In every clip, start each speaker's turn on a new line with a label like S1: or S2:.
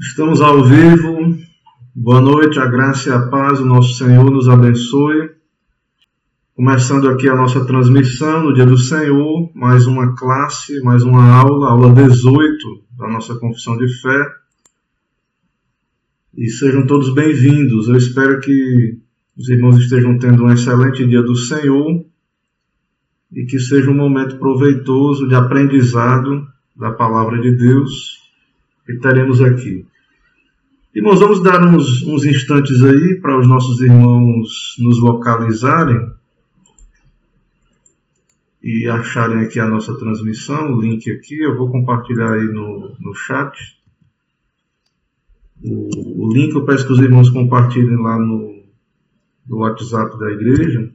S1: Estamos ao vivo. Boa noite, a graça e a paz, o nosso Senhor nos abençoe. Começando aqui a nossa transmissão no Dia do Senhor, mais uma classe, mais uma aula, aula 18 da nossa confissão de fé. E sejam todos bem-vindos. Eu espero que os irmãos estejam tendo um excelente Dia do Senhor e que seja um momento proveitoso de aprendizado da palavra de Deus que teremos aqui. Irmãos, vamos dar uns, uns instantes aí para os nossos irmãos nos localizarem e acharem aqui a nossa transmissão, o link aqui, eu vou compartilhar aí no, no chat. O, o link eu peço que os irmãos compartilhem lá no, no WhatsApp da igreja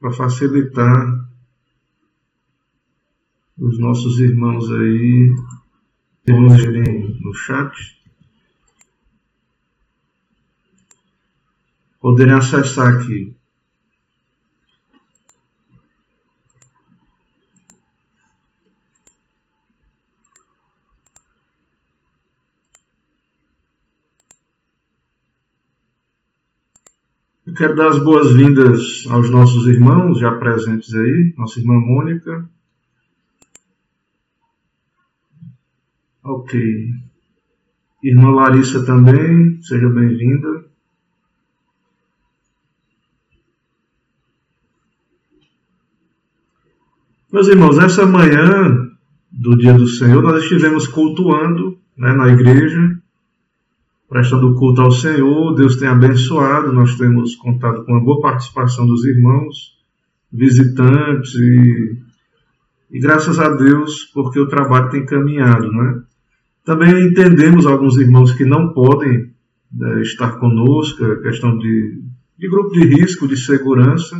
S1: para facilitar os nossos irmãos aí Vamos verem no chat. Poderem acessar aqui. Eu quero dar as boas-vindas aos nossos irmãos já presentes aí, nossa irmã Mônica, Ok. Irmã Larissa também, seja bem-vinda. Meus irmãos, essa manhã do dia do Senhor, nós estivemos cultuando né, na igreja, prestando culto ao Senhor. Deus tem abençoado, nós temos contado com uma boa participação dos irmãos, visitantes e, e graças a Deus, porque o trabalho tem caminhado, né? Também entendemos alguns irmãos que não podem né, estar conosco, a questão de, de grupo de risco, de segurança.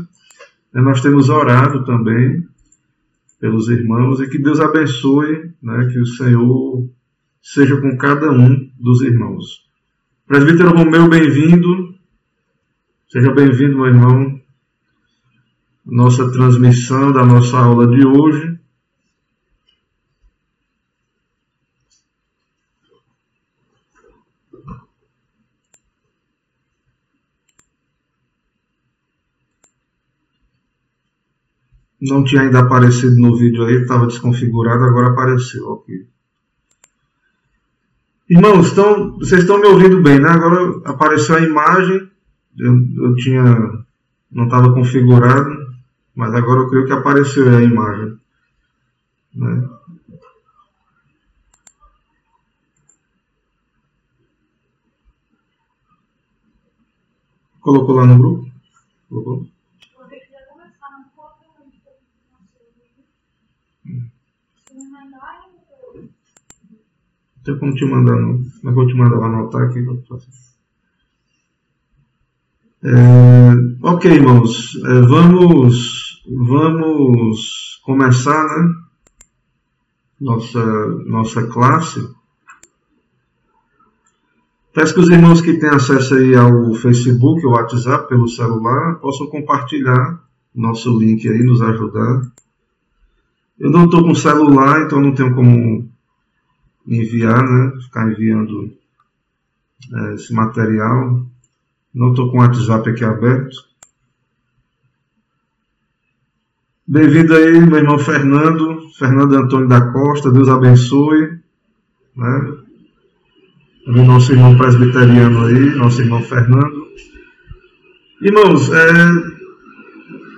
S1: Né, nós temos orado também pelos irmãos e que Deus abençoe, né, que o Senhor seja com cada um dos irmãos. Presbítero Romeu, bem-vindo. Seja bem-vindo, meu irmão. Nossa transmissão da nossa aula de hoje. Não tinha ainda aparecido no vídeo aí, estava desconfigurado, agora apareceu. Ok. Irmãos, então, vocês estão me ouvindo bem, né? Agora apareceu a imagem, eu, eu tinha. não estava configurado, mas agora eu creio que apareceu a imagem. Né? Colocou lá no grupo? Colocou? Tem como te mandar, não. Como é vou te mandar? Anotar aqui. É, ok, irmãos. É, vamos, vamos começar, né? Nossa, nossa classe. Peço que os irmãos que têm acesso aí ao Facebook, ao WhatsApp, pelo celular, possam compartilhar nosso link aí, nos ajudar. Eu não estou com celular, então não tenho como enviar, né? Ficar enviando é, esse material. Não estou com o WhatsApp aqui aberto. Bem-vindo aí, meu irmão Fernando, Fernando Antônio da Costa, Deus abençoe. Né? Também nosso irmão presbiteriano aí, nosso irmão Fernando. Irmãos, é,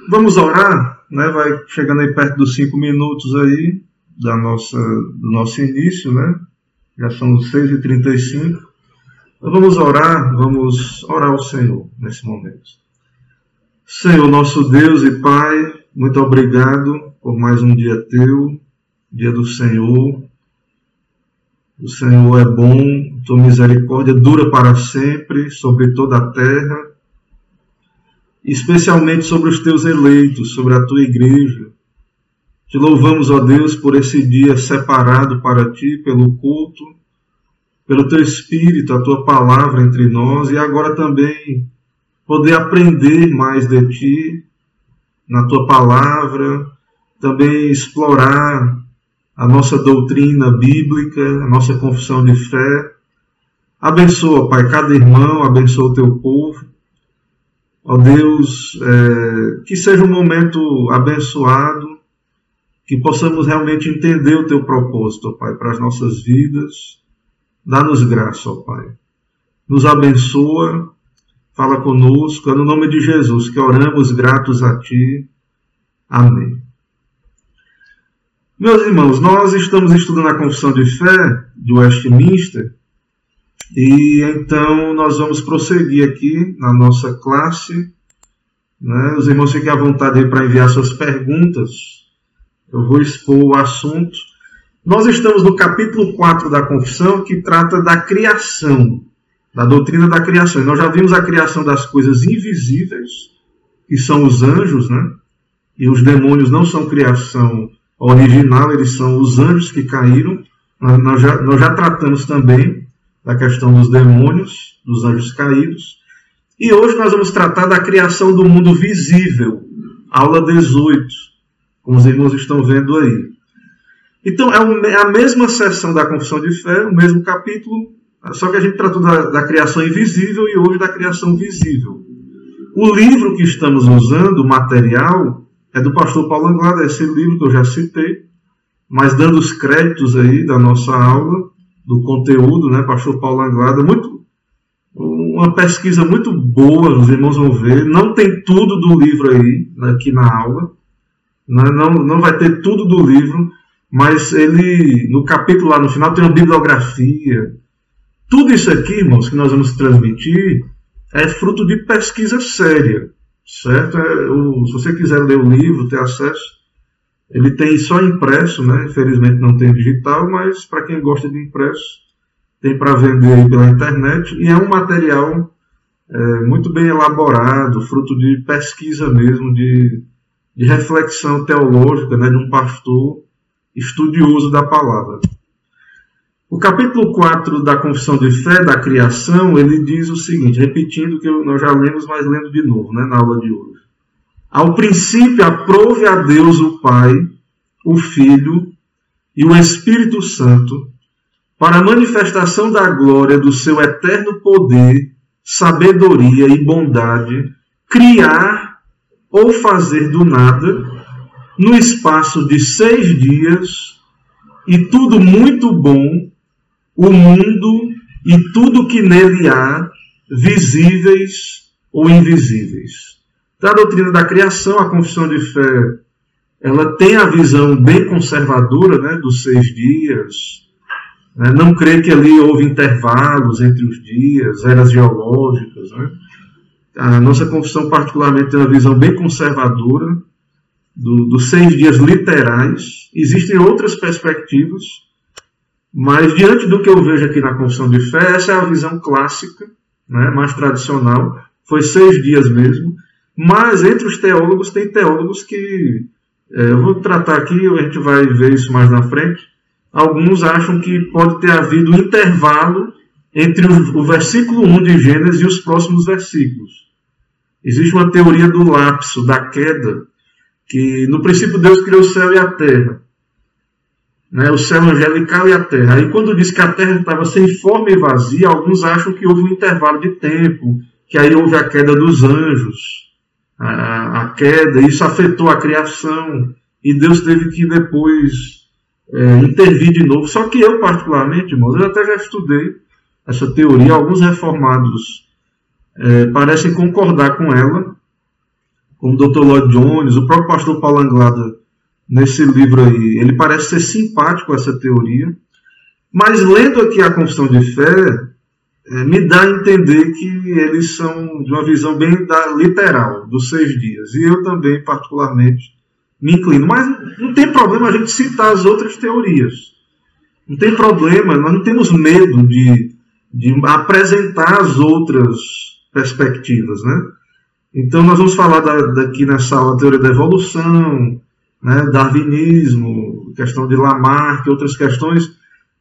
S1: vamos orar, né? Vai chegando aí perto dos cinco minutos aí da nossa, do nosso início, né? Já são 6h35. Então vamos orar, vamos orar ao Senhor nesse momento. Senhor, nosso Deus e Pai, muito obrigado por mais um dia teu, dia do Senhor. O Senhor é bom, tua misericórdia dura para sempre sobre toda a terra, especialmente sobre os teus eleitos, sobre a tua igreja te louvamos, ó Deus, por esse dia separado para ti, pelo culto, pelo teu Espírito, a tua palavra entre nós e agora também poder aprender mais de ti, na tua palavra, também explorar a nossa doutrina bíblica, a nossa confissão de fé. Abençoa, Pai, cada irmão, abençoa o teu povo. Ó Deus, é, que seja um momento abençoado, que possamos realmente entender o teu propósito, ó Pai, para as nossas vidas. Dá-nos graça, ó Pai. Nos abençoa, fala conosco, é no nome de Jesus que oramos gratos a Ti. Amém. Meus irmãos, nós estamos estudando a Confissão de Fé de Westminster e então nós vamos prosseguir aqui na nossa classe. Né? Os irmãos fiquem à vontade para enviar suas perguntas. Eu vou expor o assunto. Nós estamos no capítulo 4 da Confissão que trata da criação, da doutrina da criação. nós já vimos a criação das coisas invisíveis, que são os anjos, né? E os demônios não são criação original, eles são os anjos que caíram. Nós já, nós já tratamos também da questão dos demônios, dos anjos caídos. E hoje nós vamos tratar da criação do mundo visível, aula 18, como os irmãos estão vendo aí. Então é, é a mesma sessão da confissão de fé, o mesmo capítulo, só que a gente tratou da, da criação invisível e hoje da criação visível. O livro que estamos usando, o material, é do pastor Paulo Anglada, esse livro que eu já citei, mas dando os créditos aí da nossa aula, do conteúdo, né, pastor Paulo Anglada, muito, uma pesquisa muito boa, os irmãos vão ver, não tem tudo do livro aí, aqui na aula, não, não, vai ter tudo do livro, mas ele, no capítulo lá no final, tem uma bibliografia, tudo isso aqui, irmãos, que nós vamos transmitir, é fruto de pesquisa séria certo? É, o, se você quiser ler o livro, ter acesso, ele tem só impresso, né? Infelizmente não tem digital, mas para quem gosta de impresso, tem para vender pela internet e é um material é, muito bem elaborado, fruto de pesquisa mesmo, de, de reflexão teológica, né? De um pastor estudioso da palavra. O capítulo 4 da Confissão de Fé da Criação, ele diz o seguinte, repetindo o que nós já lemos, mas lendo de novo, né, na aula de hoje. Ao princípio, aprove a Deus o Pai, o Filho e o Espírito Santo, para a manifestação da glória do seu eterno poder, sabedoria e bondade, criar ou fazer do nada, no espaço de seis dias, e tudo muito bom o mundo e tudo que nele há, visíveis ou invisíveis. Da doutrina da criação, a confissão de fé, ela tem a visão bem conservadora né, dos seis dias, né, não crê que ali houve intervalos entre os dias, eras geológicas. Né? A nossa confissão, particularmente, tem uma visão bem conservadora do, dos seis dias literais. Existem outras perspectivas, mas diante do que eu vejo aqui na confissão de fé, essa é a visão clássica, né, mais tradicional. Foi seis dias mesmo. Mas entre os teólogos, tem teólogos que. É, eu vou tratar aqui, a gente vai ver isso mais na frente. Alguns acham que pode ter havido um intervalo entre o, o versículo 1 de Gênesis e os próximos versículos. Existe uma teoria do lapso, da queda, que no princípio Deus criou o céu e a terra né, o céu angelical e a terra. Aí, quando diz que a terra estava sem forma e vazia, alguns acham que houve um intervalo de tempo, que aí houve a queda dos anjos, a, a queda, isso afetou a criação, e Deus teve que depois é, intervir de novo. Só que eu, particularmente, irmãos, eu até já estudei essa teoria, alguns reformados é, parecem concordar com ela, como o Dr. Lloyd Jones, o próprio pastor Paulo Anglada nesse livro aí. Ele parece ser simpático a essa teoria, mas lendo aqui a Confissão de Fé, é, me dá a entender que eles são de uma visão bem da, literal, dos seis dias. E eu também, particularmente, me inclino. Mas não tem problema a gente citar as outras teorias. Não tem problema, nós não temos medo de, de apresentar as outras perspectivas, né? Então nós vamos falar da, daqui nessa aula teoria da evolução, né, darwinismo, questão de Lamarck, outras questões.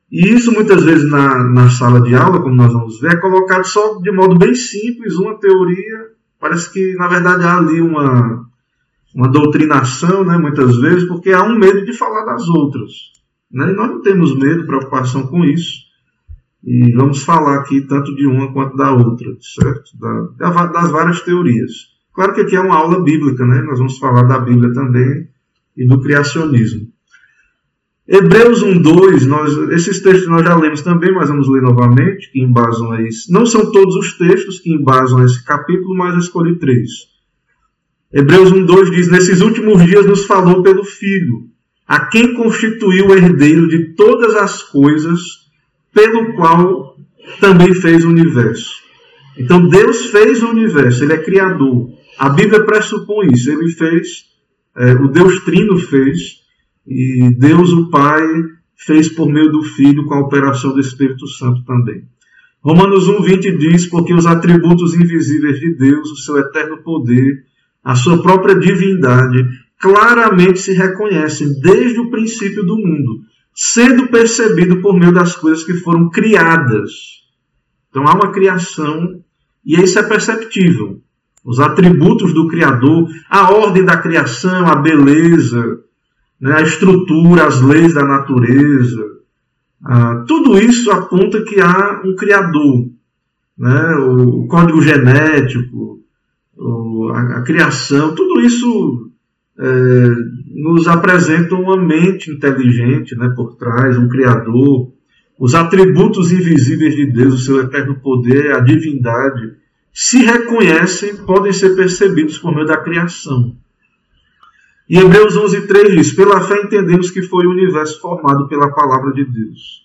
S1: E isso muitas vezes na, na sala de aula, como nós vamos ver, é colocado só de modo bem simples, uma teoria. Parece que, na verdade, há ali uma, uma doutrinação, né, muitas vezes, porque há um medo de falar das outras. Né? E nós não temos medo, preocupação com isso. E vamos falar aqui tanto de uma quanto da outra, certo? Da, das várias teorias. Claro que aqui é uma aula bíblica, né? Nós vamos falar da Bíblia também e do criacionismo. Hebreus 1:2, nós esses textos nós já lemos também, mas vamos ler novamente, que embasam a isso. Não são todos os textos que embasam esse capítulo, mas eu escolhi três. Hebreus 1:2 diz: "Nesses últimos dias nos falou pelo Filho, a quem constituiu o herdeiro de todas as coisas, pelo qual também fez o universo. Então Deus fez o universo, Ele é criador. A Bíblia pressupõe isso. Ele fez, é, o Deus Trino fez, e Deus o Pai fez por meio do Filho com a operação do Espírito Santo também. Romanos 1,20 diz: Porque os atributos invisíveis de Deus, o seu eterno poder, a sua própria divindade, claramente se reconhecem desde o princípio do mundo, sendo percebido por meio das coisas que foram criadas. Então há uma criação e isso é perceptível. Os atributos do Criador, a ordem da criação, a beleza, né, a estrutura, as leis da natureza, ah, tudo isso aponta que há um Criador. Né, o, código genético, a, criação, tudo isso é, nos apresentam uma mente inteligente né, por trás, um Criador, os atributos invisíveis de Deus, o seu eterno poder, a divindade, se reconhecem, podem ser percebidos por meio da criação. E Hebreus 11:3 diz: Pela fé entendemos que foi o universo formado pela palavra de Deus,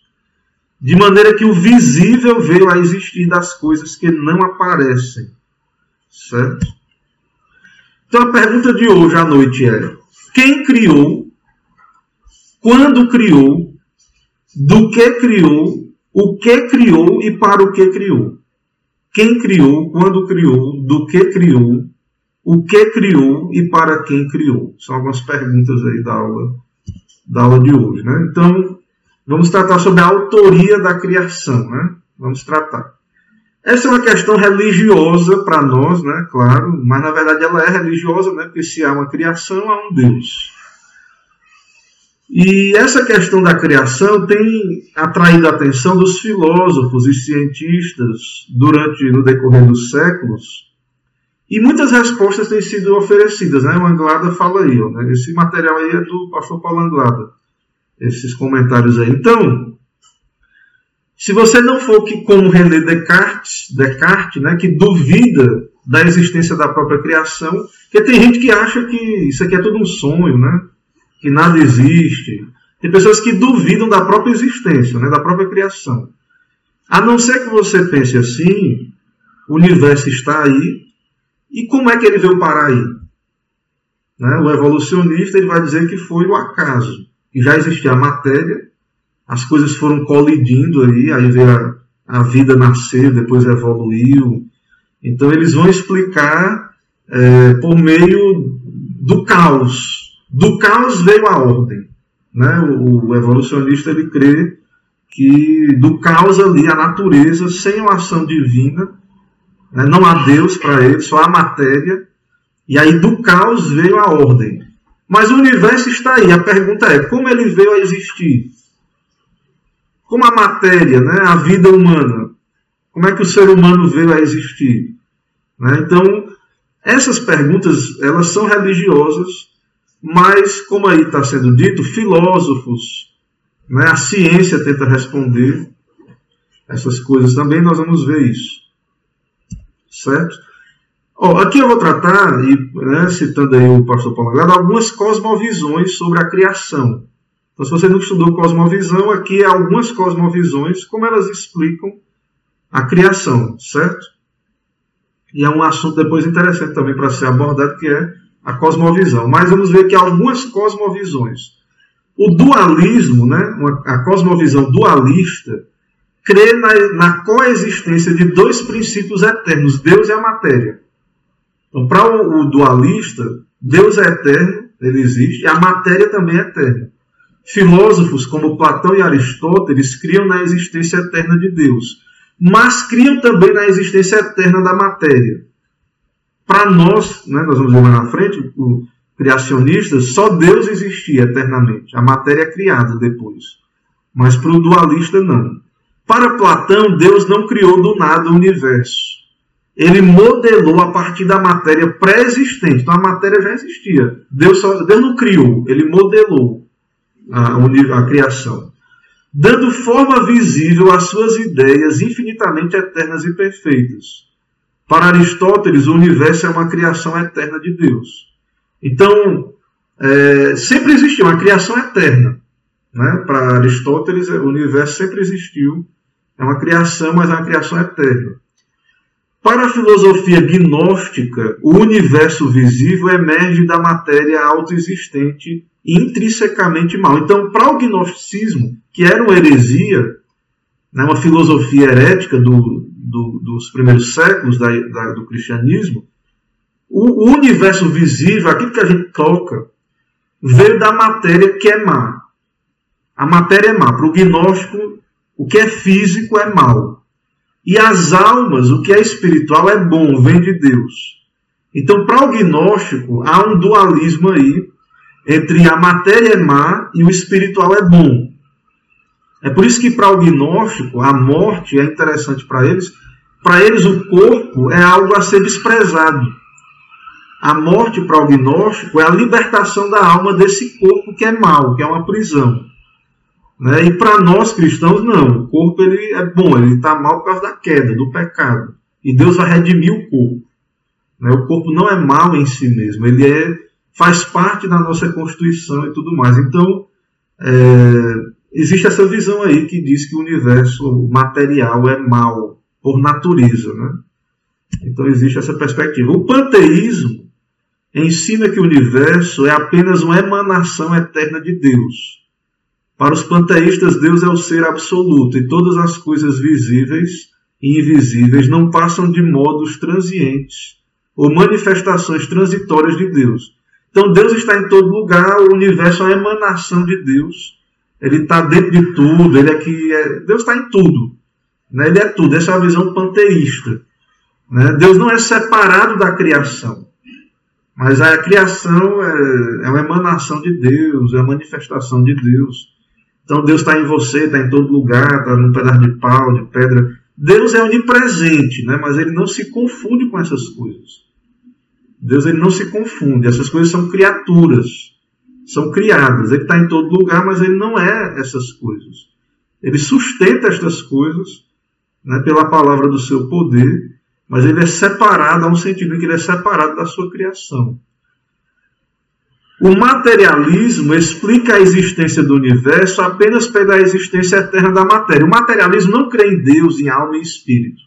S1: de maneira que o visível veio a existir das coisas que não aparecem. Certo? Então a pergunta de hoje à noite é: quem criou, quando criou, do que criou, o que criou e para o que criou. Quem criou, quando criou, do que criou, o que criou e para quem criou. São algumas perguntas aí da aula, da aula de hoje. Né? Então, vamos tratar sobre a autoria da criação. Né? Vamos tratar. Essa é uma questão religiosa para nós, né? claro, mas na verdade ela é religiosa, né? porque se há uma criação, há um Deus. E essa questão da criação tem atraído a atenção dos filósofos e cientistas durante no decorrer dos séculos. E muitas respostas têm sido oferecidas, né? O Anglada fala aí, né? esse material aí é do pastor Paulo Anglada, esses comentários aí. Então, se você não for que como René Descartes, Descartes, né, que duvida da existência da própria criação, porque tem gente que acha que isso aqui é tudo um sonho, né? que nada existe. Tem pessoas que duvidam da própria existência, né, da própria criação. A não ser que você pense assim, o universo está aí, e como é que ele veio parar aí? Né? O evolucionista ele vai dizer que foi o acaso. Que já existia a matéria, as coisas foram colidindo aí, aí veio a, a vida nascer, depois evoluiu. Então eles vão explicar é, por meio do caos, do caos veio a ordem. Né? O, o evolucionista ele crê que do caos ali, a natureza, sem uma ação divina, né? não há Deus para ele, só há matéria, e aí do caos veio a ordem. Mas o universo está aí. A pergunta é: como ele veio a existir? Como a matéria, né? a vida humana, como é que o ser humano veio a existir? Né? Então, essas perguntas elas são religiosas, mas, como aí está sendo dito, filósofos, né, a ciência tenta responder essas coisas também, nós vamos ver isso. Certo? Oh, aqui eu vou tratar, e, né, citando aí o pastor Paulo Grado, algumas cosmovisões sobre a criação. Então, se você não estudou cosmovisão, aqui é algumas cosmovisões, como elas explicam a criação, certo? E é um assunto depois interessante também para ser abordado, que é a cosmovisão. Mas vamos ver que algumas cosmovisões. O dualismo, né, a cosmovisão dualista, crê na, na coexistência de dois princípios eternos, Deus e a matéria. Então, para o, o dualista, Deus é eterno, ele existe, e a matéria também é eterna. Filósofos como Platão e Aristóteles criam na existência eterna de Deus, mas criam também na existência eterna da matéria para nós, né, nós vamos ver mais na frente, o criacionistas, só Deus existia eternamente. A matéria é criada depois. Mas para o dualista, não. Para Platão, Deus não criou do nada o universo. Ele modelou a partir da matéria pré-existente. Então a matéria já existia. Deus, só, Deus não criou, ele modelou a, a criação. Dando forma visível às suas ideias infinitamente eternas e perfeitas. Para Aristóteles, o universo é uma criação eterna de Deus. Então, é, sempre existiu uma criação eterna. Né? Para Aristóteles, o universo sempre existiu. É uma criação, mas é uma criação eterna. Para a filosofia gnóstica, o universo visível emerge da matéria autoexistente intrinsecamente mal. Então, para o gnosticismo, que era uma heresia, né, uma filosofia herética do, do, dos primeiros séculos da, da, do cristianismo, o, o universo visível, aquilo que a gente toca, veio da matéria que é má. A matéria é má. Para o gnóstico, o que é físico é mal. E as almas, o que é espiritual é bom, vem de Deus. Então, para o gnóstico, há um dualismo aí entre a matéria é má e o espiritual é bom. É por isso que para o gnóstico, a morte é interessante para eles. Para eles, o corpo é algo a ser desprezado. A morte para o gnóstico é a libertação da alma desse corpo que é mau, que é uma prisão. Né? E para nós cristãos, não. O corpo ele é bom, ele está mal por causa da queda, do pecado. E Deus vai redimir o corpo. Né? O corpo não é mal em si mesmo, ele é, faz parte da nossa constituição e tudo mais. Então, é, existe essa visão aí que diz que o universo material é mal por natureza. Né? Então, existe essa perspectiva. O panteísmo ensina que o universo é apenas uma emanação eterna de Deus para os panteístas, Deus é o ser absoluto e todas as coisas visíveis e invisíveis não passam de modos transientes ou manifestações transitórias de Deus. Então Deus está em todo lugar, o universo é uma emanação de Deus. Ele está dentro de tudo, ele é que é, Deus está em tudo. Né? Ele é tudo. Essa é a visão panteísta. Né? Deus não é separado da criação. Mas a criação é, é uma emanação de Deus, é uma manifestação de Deus. Então Deus está em você, está em todo lugar, está num pedaço de pau, de pedra. Deus é onipresente, né? mas ele não se confunde com essas coisas. Deus ele não se confunde. Essas coisas são criaturas, são criadas. Ele está em todo lugar, mas ele não é essas coisas. Ele sustenta estas coisas né, pela palavra do seu poder, mas ele é separado, há um sentido em que ele é separado da sua criação. O materialismo explica a existência do universo apenas pela existência eterna da matéria. O materialismo não crê em Deus, em alma e espírito.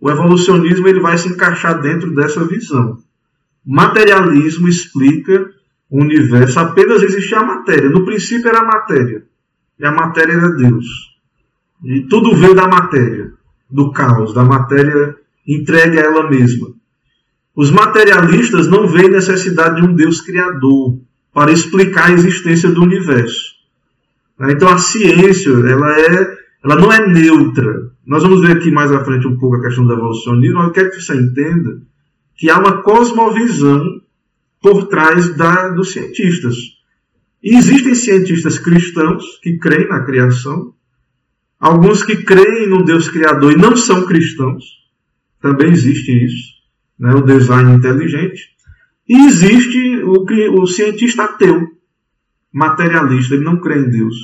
S1: O evolucionismo ele vai se encaixar dentro dessa visão. O materialismo explica o universo apenas existir a matéria. No princípio era a matéria. E a matéria era Deus. E tudo veio da matéria, do caos, da matéria entregue a ela mesma. Os materialistas não veem necessidade de um Deus criador para explicar a existência do universo. Então a ciência ela, é, ela não é neutra. Nós vamos ver aqui mais à frente um pouco a questão do evolucionismo. Eu quero que você entenda que há uma cosmovisão por trás da, dos cientistas. E existem cientistas cristãos que creem na criação, alguns que creem no Deus Criador e não são cristãos, também existe isso né, o design inteligente. E existe o, que, o cientista ateu, materialista, ele não crê em Deus.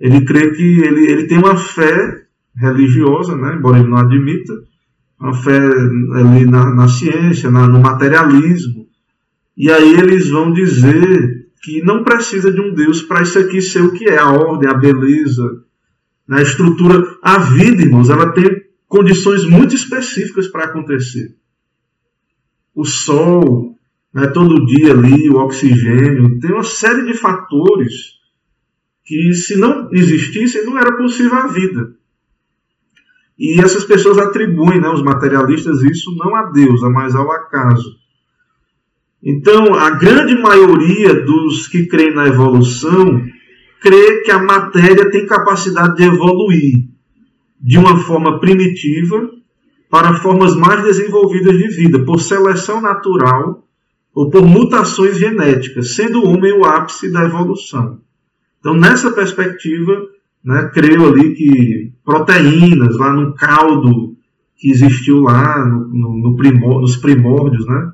S1: Ele crê que ele, ele tem uma fé religiosa, né, embora ele não admita, uma fé ali na, na ciência, na, no materialismo. E aí eles vão dizer que não precisa de um Deus para isso aqui ser o que é, a ordem, a beleza, né, a estrutura. A vida, irmãos, ela tem condições muito específicas para acontecer o sol, né, todo dia ali, o oxigênio, tem uma série de fatores que, se não existissem, não era possível a vida. E essas pessoas atribuem, né, os materialistas, isso não a Deus, mas ao acaso. Então, a grande maioria dos que creem na evolução crê que a matéria tem capacidade de evoluir de uma forma primitiva para formas mais desenvolvidas de vida, por seleção natural, ou por mutações genéticas, sendo o homem o ápice da evolução. Então, nessa perspectiva, né, creio ali que proteínas lá no caldo que existiu lá no, no, no primor, nos primórdios, né,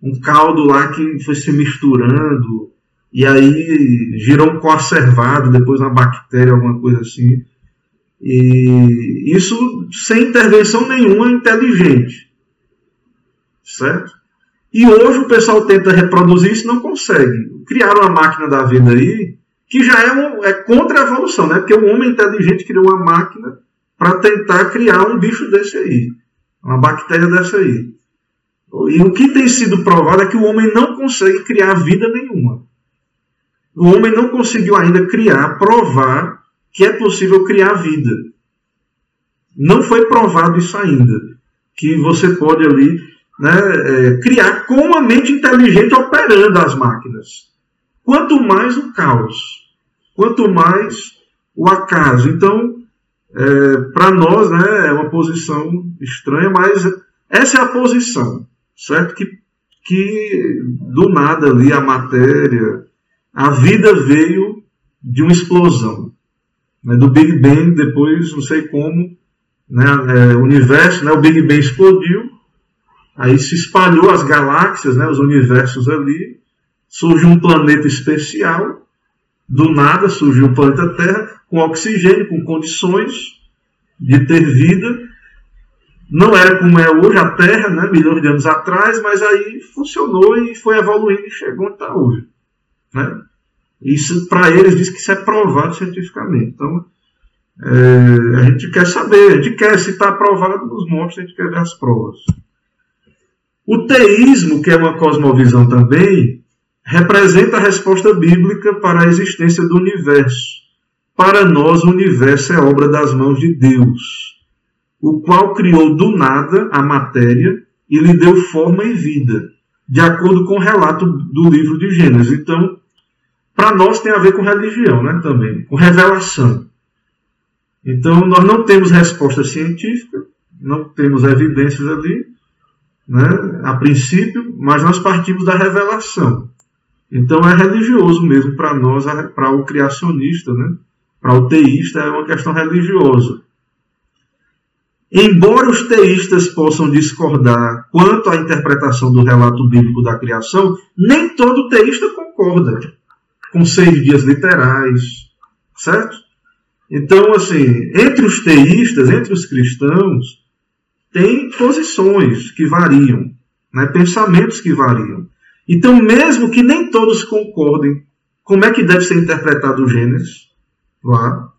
S1: um caldo lá que foi se misturando e aí girou um conservado, depois uma bactéria, alguma coisa assim. E isso sem intervenção nenhuma inteligente. Certo? E hoje o pessoal tenta reproduzir isso e não consegue. Criaram uma máquina da vida aí que já é, um, é contra a evolução, né? Porque o homem inteligente criou uma máquina para tentar criar um bicho desse aí, uma bactéria dessa aí. E o que tem sido provado é que o homem não consegue criar vida nenhuma. O homem não conseguiu ainda criar, provar que é possível criar vida. Não foi provado isso ainda. Que você pode ali né, é, criar com uma mente inteligente operando as máquinas. Quanto mais o caos, quanto mais o acaso. Então, é, para nós, né, é uma posição estranha, mas essa é a posição, certo? Que, que do nada ali a matéria, a vida veio de uma explosão. Né, do Big Bang, depois, não sei como, né, é, o universo, né, o Big Bang explodiu, aí se espalhou as galáxias, né, os universos ali, surge um planeta especial, do nada surgiu o planeta Terra, com oxigênio, com condições de ter vida. Não era como é hoje a Terra, né, milhões de anos atrás, mas aí funcionou e foi evoluindo e chegou onde está hoje. Né? Isso, para eles, diz que isso é provado cientificamente. Então, é, a gente quer saber, a gente quer, se está provado nos monstros, a gente quer ver as provas. O teísmo, que é uma cosmovisão também, representa a resposta bíblica para a existência do universo. Para nós, o universo é obra das mãos de Deus, o qual criou do nada a matéria e lhe deu forma e vida, de acordo com o relato do livro de Gênesis. Então, para nós tem a ver com religião, né, também, com revelação. Então, nós não temos resposta científica, não temos evidências ali, né, a princípio, mas nós partimos da revelação. Então, é religioso mesmo para nós, para o criacionista, né, para o teísta, é uma questão religiosa. Embora os teístas possam discordar quanto à interpretação do relato bíblico da criação, nem todo teísta concorda com seis dias literais, certo? Então, assim, entre os teístas, entre os cristãos, tem posições que variam, né? pensamentos que variam. Então, mesmo que nem todos concordem como é que deve ser interpretado o Gênesis, lá,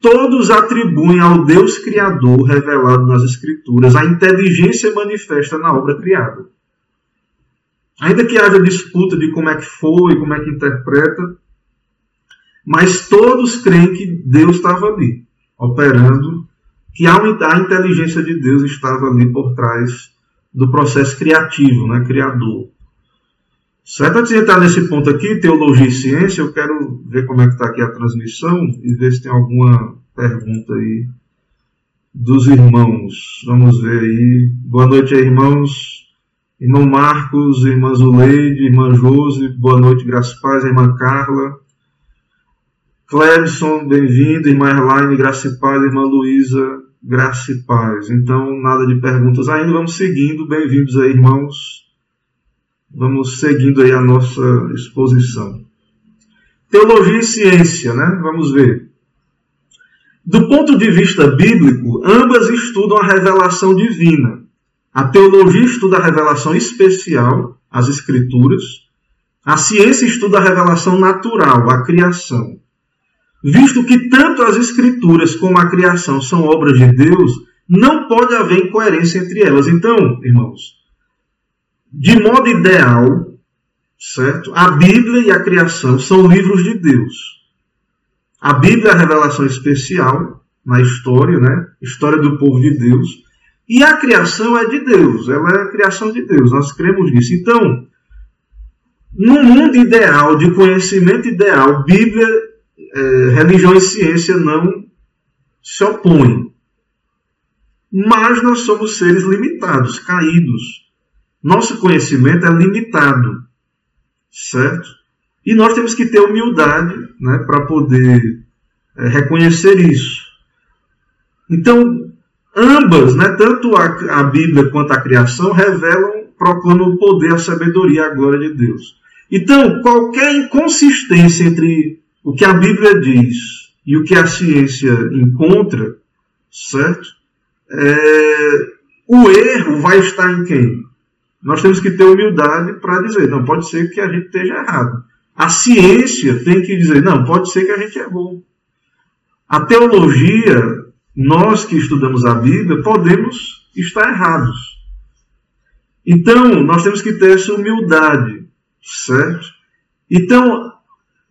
S1: todos atribuem ao Deus Criador revelado nas Escrituras a inteligência manifesta na obra criada. Ainda que haja disputa de como é que foi, como é que interpreta, mas todos creem que Deus estava ali, operando, que a, inteligência de Deus estava ali por trás do processo criativo, né, criador. Certo? Antes de entrar nesse ponto aqui, teologia e ciência, eu quero ver como é que está aqui a transmissão e ver se tem alguma pergunta aí dos irmãos. Vamos ver aí. Boa noite aí, irmãos. Irmão Marcos, irmã Zuleide, irmã Josi, boa noite, graças a paz, irmã Carla. Clebson, bem-vindo, irmã Erlaine, graça e paz, irmã Luísa, graça e paz. Então, nada de perguntas ainda, vamos seguindo, bem-vindos aí, irmãos. Vamos seguindo aí a nossa exposição. Teologia e ciência, né? Vamos ver. Do ponto de vista bíblico, ambas estudam a revelação divina. A teologia estuda a revelação especial, as escrituras. A ciência estuda a revelação natural, a criação. Visto que tanto as escrituras como a criação são obras de Deus, não pode haver incoerência entre elas. Então, irmãos, de modo ideal, certo? A Bíblia e a criação são livros de Deus. A Bíblia é a revelação especial na história, né? História do povo de Deus. E a criação é de Deus, ela é a criação de Deus, nós cremos nisso. Então, no mundo ideal, de conhecimento ideal, Bíblia, é, religião e ciência não se opõem. Mas nós somos seres limitados, caídos. Nosso conhecimento é limitado, certo? E nós temos que ter humildade né, para poder é, reconhecer isso. Então, ambas, né, tanto a, a Bíblia quanto a criação, revelam, proclamam o poder, a sabedoria e a glória de Deus. Então, qualquer inconsistência entre o que a Bíblia diz e o que a ciência encontra, certo? É, o erro vai estar em quem? Nós temos que ter humildade para dizer, não, pode ser que a gente esteja errado. A ciência tem que dizer, não, pode ser que a gente errou. A teologia, nós que estudamos a Bíblia, podemos estar errados. Então, nós temos que ter essa humildade, certo? Então,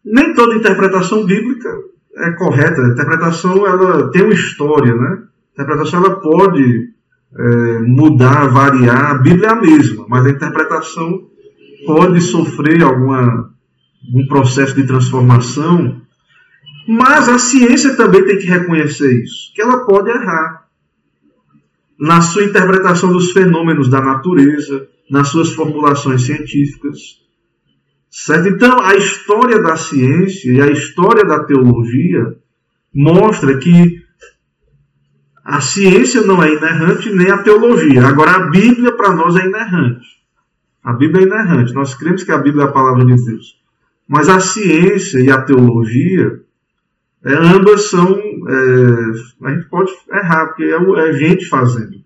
S1: nem toda interpretação bíblica é correta. A interpretação ela tem uma história, né? A interpretação ela pode é, mudar, variar. A Bíblia é a mesma, mas a interpretação pode sofrer alguma, algum processo de transformação. Mas a ciência também tem que reconhecer isso, que ela pode errar na sua interpretação dos fenômenos da natureza, nas suas formulações científicas. Certo? Então, a história da ciência e a história da teologia mostra que a ciência não é inerrante nem a teologia. Agora, a Bíblia para nós é inerrante. A Bíblia é inerrante. Nós cremos que a Bíblia é a palavra de Deus. Mas a ciência e a teologia, é, ambas são. É, a gente pode errar, porque é, é gente fazendo.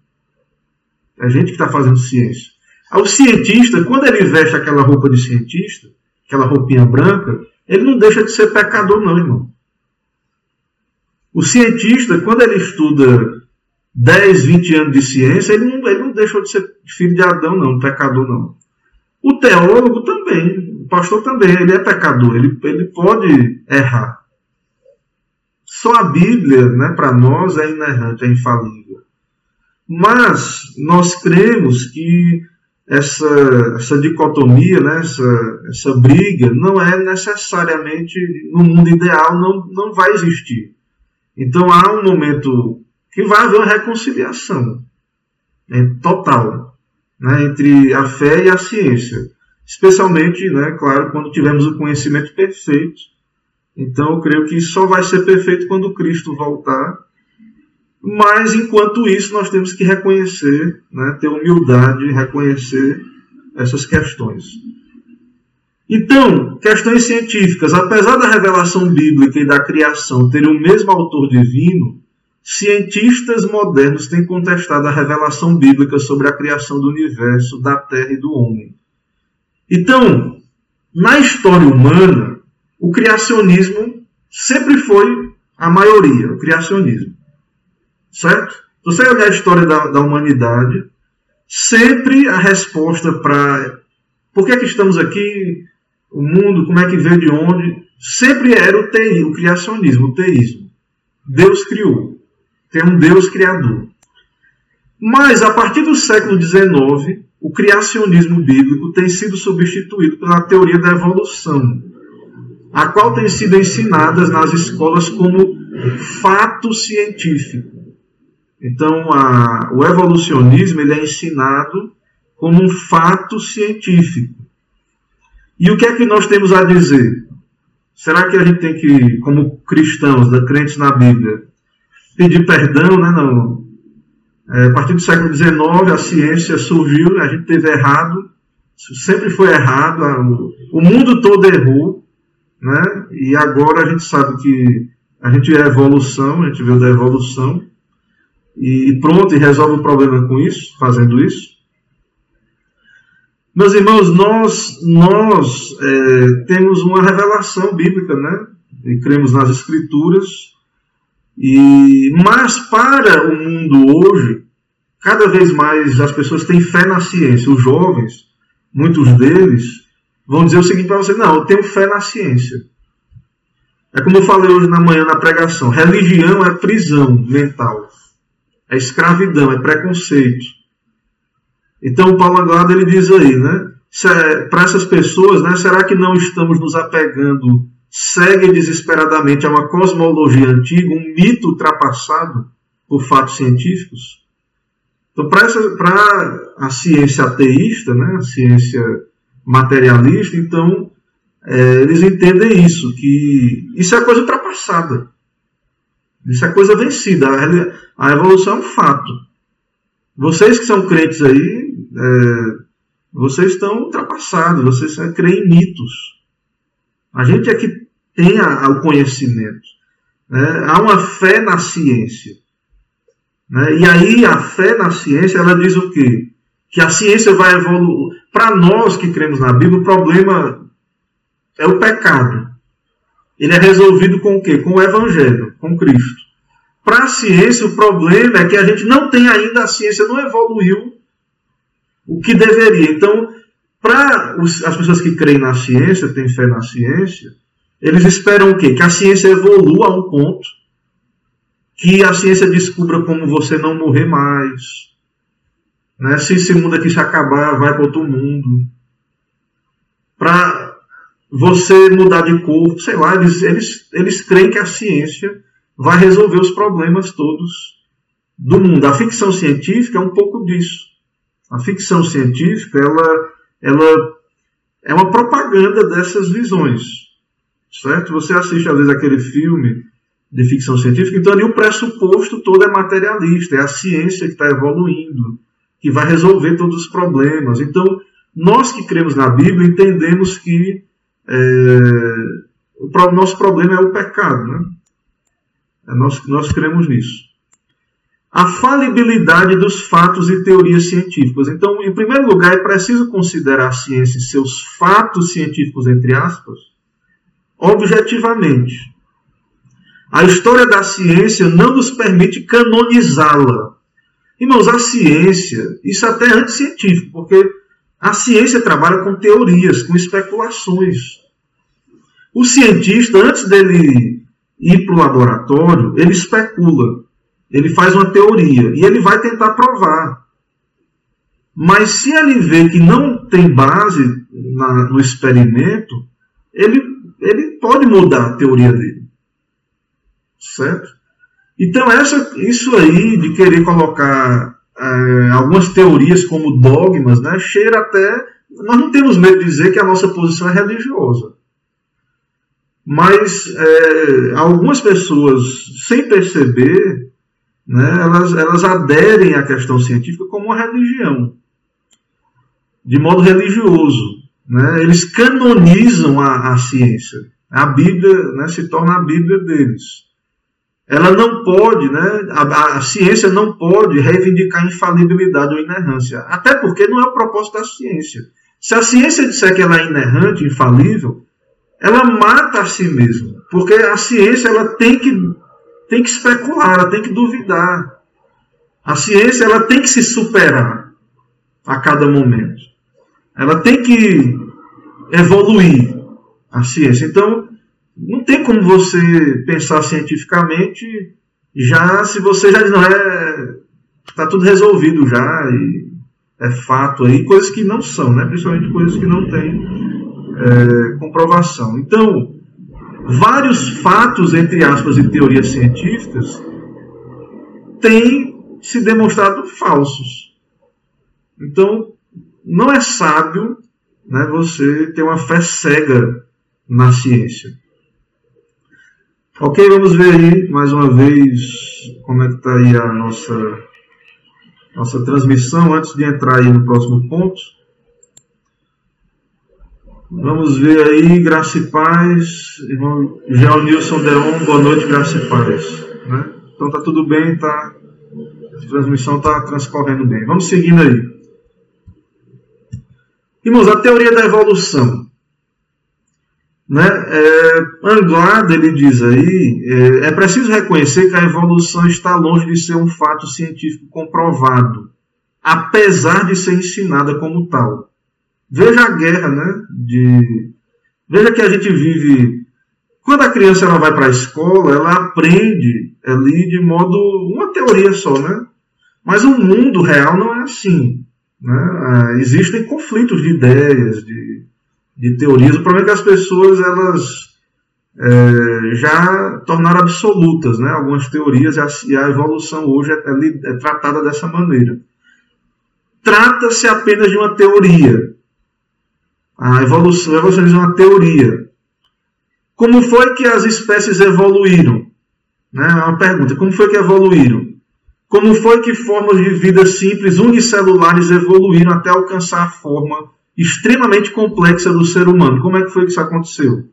S1: É gente que está fazendo ciência. O cientista, quando ele veste aquela roupa de cientista, aquela roupinha branca, ele não deixa de ser pecador, não, irmão. O cientista, quando ele estuda 10, 20 anos de ciência, ele não, ele não deixou de ser filho de Adão, não, pecador, não. O teólogo também, o pastor também, ele é pecador, ele, ele pode errar. Só a Bíblia, né, para nós, é inerrante, é infalível. Mas nós cremos que essa, essa dicotomia, né, essa, essa briga, não é necessariamente no mundo ideal, não, não vai existir. Então há um momento que vai haver uma reconciliação né, total né, entre a fé e a ciência. Especialmente, né, claro, quando tivermos o conhecimento perfeito. Então eu creio que só vai ser perfeito quando Cristo voltar mas, enquanto isso, nós temos que reconhecer, né, ter humildade, reconhecer essas questões. Então, questões científicas. Apesar da revelação bíblica e da criação terem o mesmo autor divino, cientistas modernos têm contestado a revelação bíblica sobre a criação do universo, da terra e do homem. Então, na história humana, o criacionismo sempre foi a maioria, o criacionismo. Certo? Se você olhar a história da, da humanidade, sempre a resposta para por que, é que estamos aqui, o mundo, como é que veio de onde, sempre era o, teísmo, o criacionismo, o teísmo. Deus criou. Tem um Deus criador. Mas, a partir do século XIX, o criacionismo bíblico tem sido substituído pela teoria da evolução, a qual tem sido ensinada nas escolas como fato científico. Então, a, o evolucionismo ele é ensinado como um fato científico. E o que é que nós temos a dizer? Será que a gente tem que, como cristãos, crentes na Bíblia, pedir perdão? Né? Não. É, a partir do século XIX, a ciência surgiu, a gente teve errado, sempre foi errado, o mundo todo errou, né? e agora a gente sabe que a gente é evolução, a gente veio da evolução, e pronto, e resolve o problema com isso, fazendo isso. Meus irmãos, nós, nós é, temos uma revelação bíblica, né? E cremos nas Escrituras. E, mas para o mundo hoje, cada vez mais as pessoas têm fé na ciência. Os jovens, muitos deles, vão dizer o seguinte para você: não, eu tenho fé na ciência. É como eu falei hoje na manhã na pregação: religião é prisão mental é escravidão, é preconceito. Então, Paulo Anglado ele diz aí, né? É, Para essas pessoas, né, será que não estamos nos apegando cega e desesperadamente a uma cosmologia antiga, um mito ultrapassado por fatos científicos? Então, para a ciência ateísta, né, a ciência materialista, então, é, eles entendem isso, que isso é coisa ultrapassada. Isso é coisa vencida. A, a evolução é um fato. Vocês que são crentes aí, é, vocês estão ultrapassados, vocês creem em mitos. A gente é que tem a, a, o conhecimento. Né? Há uma fé na ciência. Né? E aí a fé na ciência, ela diz o quê? Que a ciência vai evoluir. Para nós que cremos na Bíblia, o problema é o pecado. Ele é resolvido com o quê? Com o Evangelho, com Cristo. Para a ciência, o problema é que a gente não tem ainda, a ciência não evoluiu o que deveria. Então, para as pessoas que creem na ciência, têm fé na ciência, eles esperam o quê? Que a ciência evolua a um ponto que a ciência descubra como você não morrer mais. Né? Se esse mundo aqui se acabar, vai para outro mundo. Para você mudar de corpo, sei lá, eles, eles, eles creem que a ciência vai resolver os problemas todos do mundo. A ficção científica é um pouco disso. A ficção científica, ela, ela é uma propaganda dessas visões. Certo? Você assiste às vezes aquele filme de ficção científica, então ali o pressuposto todo é materialista, é a ciência que está evoluindo, que vai resolver todos os problemas. Então, nós que cremos na Bíblia entendemos que é, o nosso problema é o pecado. Né? É nós, nós cremos nisso. A falibilidade dos fatos e teorias científicas. Então, em primeiro lugar, é preciso considerar a ciência e seus fatos científicos, entre aspas, objetivamente. A história da ciência não nos permite canonizá-la. Irmãos, a ciência, isso até é anticientífico, porque a ciência trabalha com teorias, com especulações. O cientista, antes dele ir para o laboratório, ele especula, ele faz uma teoria e ele vai tentar provar. Mas se ele vê que não tem base na, no experimento, ele, ele pode mudar a teoria dele. Certo? Então, essa, isso aí de querer colocar é, algumas teorias como dogmas, né, cheira até. Nós não temos medo de dizer que a nossa posição é religiosa. Mas é, algumas pessoas, sem perceber, né, elas, elas aderem à questão científica como uma religião, de modo religioso. Né? Eles canonizam a, a ciência. A Bíblia né, se torna a Bíblia deles ela não pode, né, a, a, ciência não pode reivindicar infalibilidade ou inerrância, até porque não é o propósito da ciência. Se a ciência disser que ela é inerrante, infalível, ela mata a si mesma, porque a ciência ela tem que, tem que especular, ela tem que duvidar. A ciência ela tem que se superar a cada momento. Ela tem que evoluir a ciência. Então, não tem como você pensar cientificamente já se você já não é. Está tudo resolvido já, e é fato aí, coisas que não são, né? principalmente coisas que não têm é, comprovação. Então, vários fatos, entre aspas, e teorias científicas têm se demonstrado falsos. Então, não é sábio né, você ter uma fé cega na ciência. Ok, vamos ver aí mais uma vez como é que está aí a nossa, nossa transmissão antes de entrar aí no próximo ponto. Vamos ver aí, graça e paz. Irmão Nilson Deon, boa noite, graça e paz. Né? Então tá tudo bem, tá? A transmissão está transcorrendo bem. Vamos seguindo aí. Irmãos, a teoria da evolução. Né? É, Anglada, ele diz aí, é, é preciso reconhecer que a evolução está longe de ser um fato científico comprovado, apesar de ser ensinada como tal. Veja a guerra, né? De, veja que a gente vive. Quando a criança ela vai para a escola, ela aprende ali de modo. uma teoria só, né? Mas o mundo real não é assim. Né? Ah, existem conflitos de ideias, de, de teorias. O problema é que as pessoas elas é, já tornaram absolutas né, algumas teorias e a, e a evolução hoje é, é, é, tratada dessa maneira. trata-se apenas de uma teoria. A evolução, a evolucionismo é uma teoria. Como foi que as espécies evoluíram? Né? É uma pergunta. Como foi que evoluíram? Como foi que formas de vida simples unicelulares evoluíram até alcançar a forma extremamente complexa do ser humano? Como é que foi que isso aconteceu?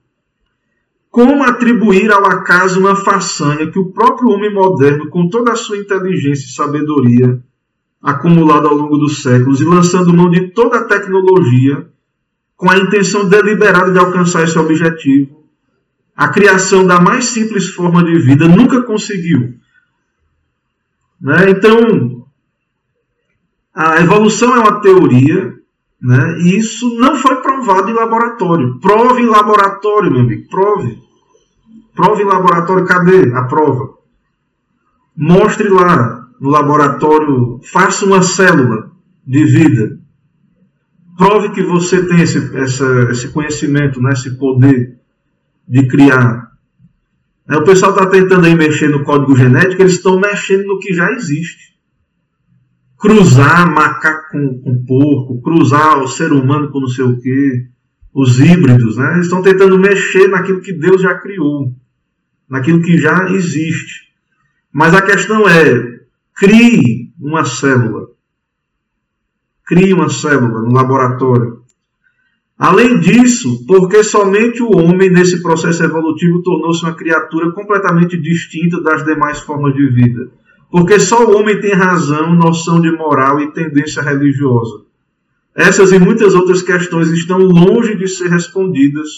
S1: Como atribuir ao acaso uma façanha que o próprio homem moderno, com toda a sua inteligência e sabedoria acumulada ao longo dos séculos e lançando mão de toda a tecnologia, com a intenção deliberada de alcançar esse objetivo, a criação da mais simples forma de vida nunca conseguiu. Né? Então, a evolução é uma teoria, né? e isso não foi provado em laboratório. Prove em laboratório, meu amigo, prove. Prove em laboratório, cadê a prova? Mostre lá no laboratório, faça uma célula de vida. Prove que você tem esse, essa, esse conhecimento, né, esse poder de criar. O pessoal está tentando aí mexer no código genético, eles estão mexendo no que já existe. Cruzar macaco com, com porco, cruzar o ser humano com não sei o quê, os híbridos, né? Eles estão tentando mexer naquilo que Deus já criou naquilo que já existe. Mas a questão é: crie uma célula. Crie uma célula no laboratório. Além disso, porque somente o homem, nesse processo evolutivo, tornou-se uma criatura completamente distinta das demais formas de vida. Porque só o homem tem razão, noção de moral e tendência religiosa. Essas e muitas outras questões estão longe de ser respondidas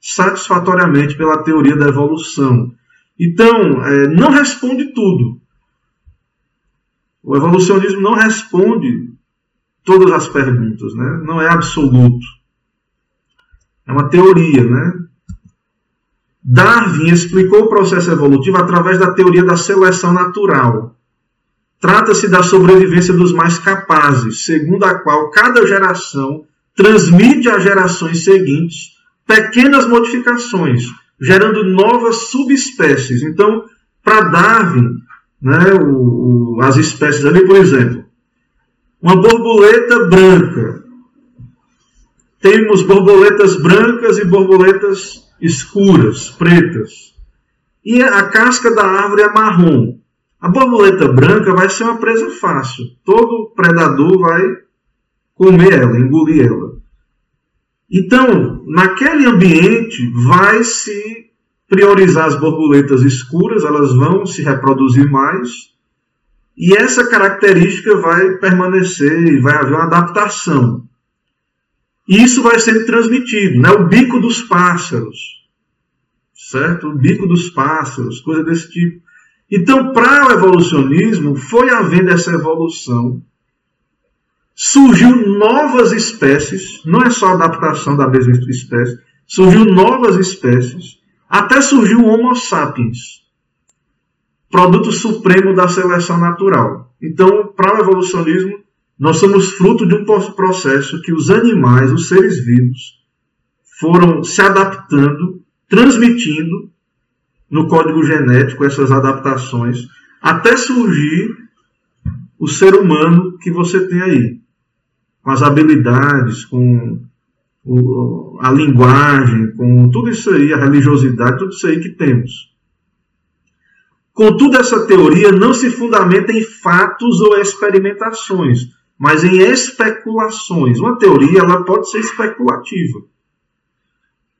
S1: satisfatoriamente pela teoria da evolução. Então, é, não responde tudo. O evolucionismo não responde todas as perguntas, né? não é absoluto. É uma teoria. Né? Darwin explicou o processo evolutivo através da teoria da seleção natural. Trata-se da sobrevivência dos mais capazes, segundo a qual cada geração transmite às gerações seguintes pequenas modificações, gerando novas subespécies. Então, para Darwin, né, o, o, as espécies ali, por exemplo, uma borboleta branca. Temos borboletas brancas e borboletas escuras, pretas. E a casca da árvore é marrom. A borboleta branca vai ser uma presa fácil. Todo predador vai comer ela, engolir ela. Então, naquele ambiente, vai se priorizar as borboletas escuras, elas vão se reproduzir mais, e essa característica vai permanecer e vai haver uma adaptação. E isso vai sendo transmitido, né? o bico dos pássaros, certo? O bico dos pássaros, coisa desse tipo. Então, para o evolucionismo, foi havendo essa evolução surgiu novas espécies, não é só adaptação da mesma espécie, surgiu novas espécies, até surgiu o Homo sapiens, produto supremo da seleção natural. Então, para o evolucionismo, nós somos fruto de um processo que os animais, os seres vivos, foram se adaptando, transmitindo no código genético essas adaptações, até surgir o ser humano que você tem aí com as habilidades, com o, a linguagem, com tudo isso aí, a religiosidade, tudo isso aí que temos. Contudo, essa teoria não se fundamenta em fatos ou experimentações, mas em especulações. Uma teoria ela pode ser especulativa.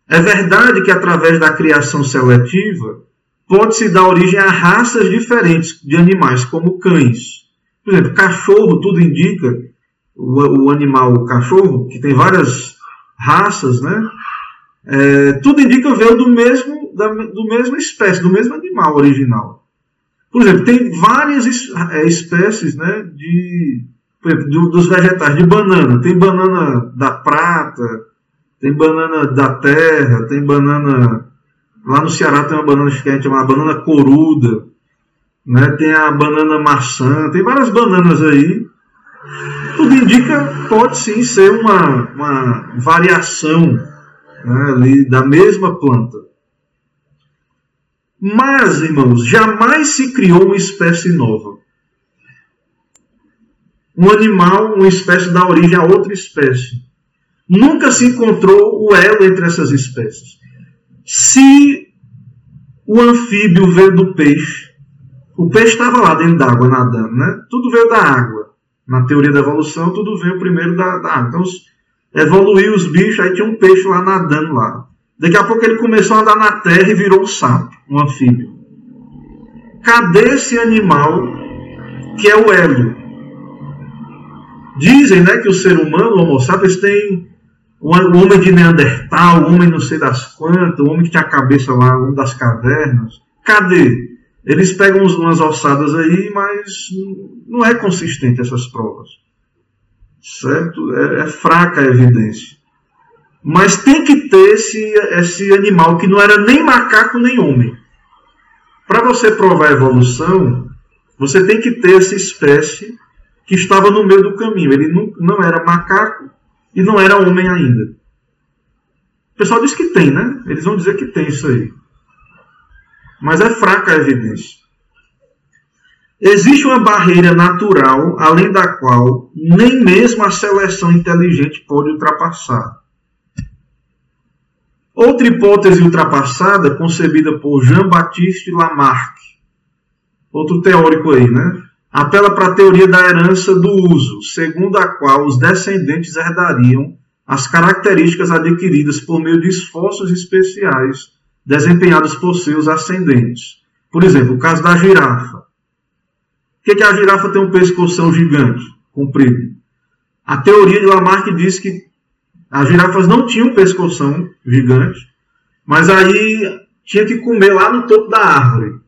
S1: É verdade que através da criação seletiva pode-se dar origem a raças diferentes de animais, como cães. Por exemplo, cachorro, tudo indica o, o animal, o cachorro, que tem várias raças, né? É, tudo indica veio do mesmo, da do mesmo espécie, do mesmo animal original. Por exemplo, tem várias é, espécies né, de, exemplo, dos vegetais, de banana. Tem banana da prata, tem banana da terra, tem banana. Lá no Ceará tem uma banana que a chama banana coruda, né? tem a banana maçã, tem várias bananas aí tudo indica pode sim ser uma, uma variação né, ali da mesma planta. Mas, irmãos, jamais se criou uma espécie nova. um animal, uma espécie dá origem a outra espécie. Nunca se encontrou o elo entre essas espécies. Se o anfíbio veio do peixe, o peixe estava lá dentro d'água nadando, né? Tudo veio da água. Na teoria da evolução, tudo veio primeiro da, da água. Então, evoluiu os bichos, aí tinha um peixe lá nadando lá. Daqui a pouco ele começou a andar na terra e virou um sapo, um anfíbio. Cadê esse animal que é o hélio? Dizem né, que o ser humano, o Homo sapiens, tem o homem de Neandertal, o homem não sei das quantas, o homem que tinha a cabeça lá, um das cavernas. Cadê? Eles pegam umas ossadas aí, mas não é consistente essas provas. Certo? É, é fraca a evidência. Mas tem que ter esse, esse animal que não era nem macaco nem homem. Para você provar a evolução, você tem que ter essa espécie que estava no meio do caminho. Ele não, não era macaco e não era homem ainda. O pessoal diz que tem, né? Eles vão dizer que tem isso aí. Mas é fraca a evidência. Existe uma barreira natural além da qual nem mesmo a seleção inteligente pode ultrapassar. Outra hipótese ultrapassada, concebida por Jean-Baptiste Lamarck, outro teórico aí, né? Apela para a teoria da herança do uso, segundo a qual os descendentes herdariam as características adquiridas por meio de esforços especiais desempenhados por seus ascendentes. Por exemplo, o caso da girafa. Por que, que a girafa tem um pescoção gigante, comprido? A teoria de Lamarck diz que as girafas não tinham pescoção gigante, mas aí tinha que comer lá no topo da árvore.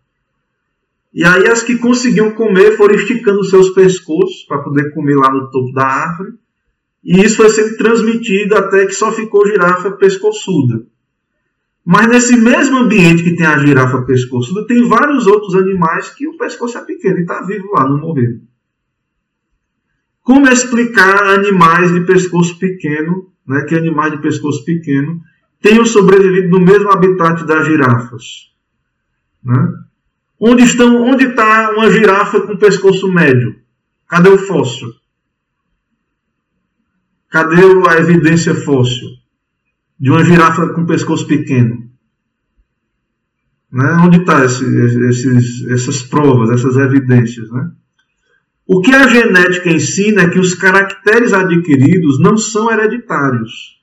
S1: E aí as que conseguiam comer foram esticando seus pescoços para poder comer lá no topo da árvore. E isso foi sendo transmitido até que só ficou girafa pescoçuda. Mas nesse mesmo ambiente que tem a girafa pescoçuda, tem vários outros animais que o pescoço é pequeno e está vivo lá, não morreu. Como explicar animais de pescoço pequeno né, que animais de pescoço pequeno tenham sobrevivido no mesmo habitat das girafas. Né? Onde estão? Onde está uma girafa com pescoço médio? Cadê o fóssil? Cadê a evidência fóssil de uma girafa com pescoço pequeno? Né? Onde estão tá essas provas, essas evidências? Né? O que a genética ensina é que os caracteres adquiridos não são hereditários,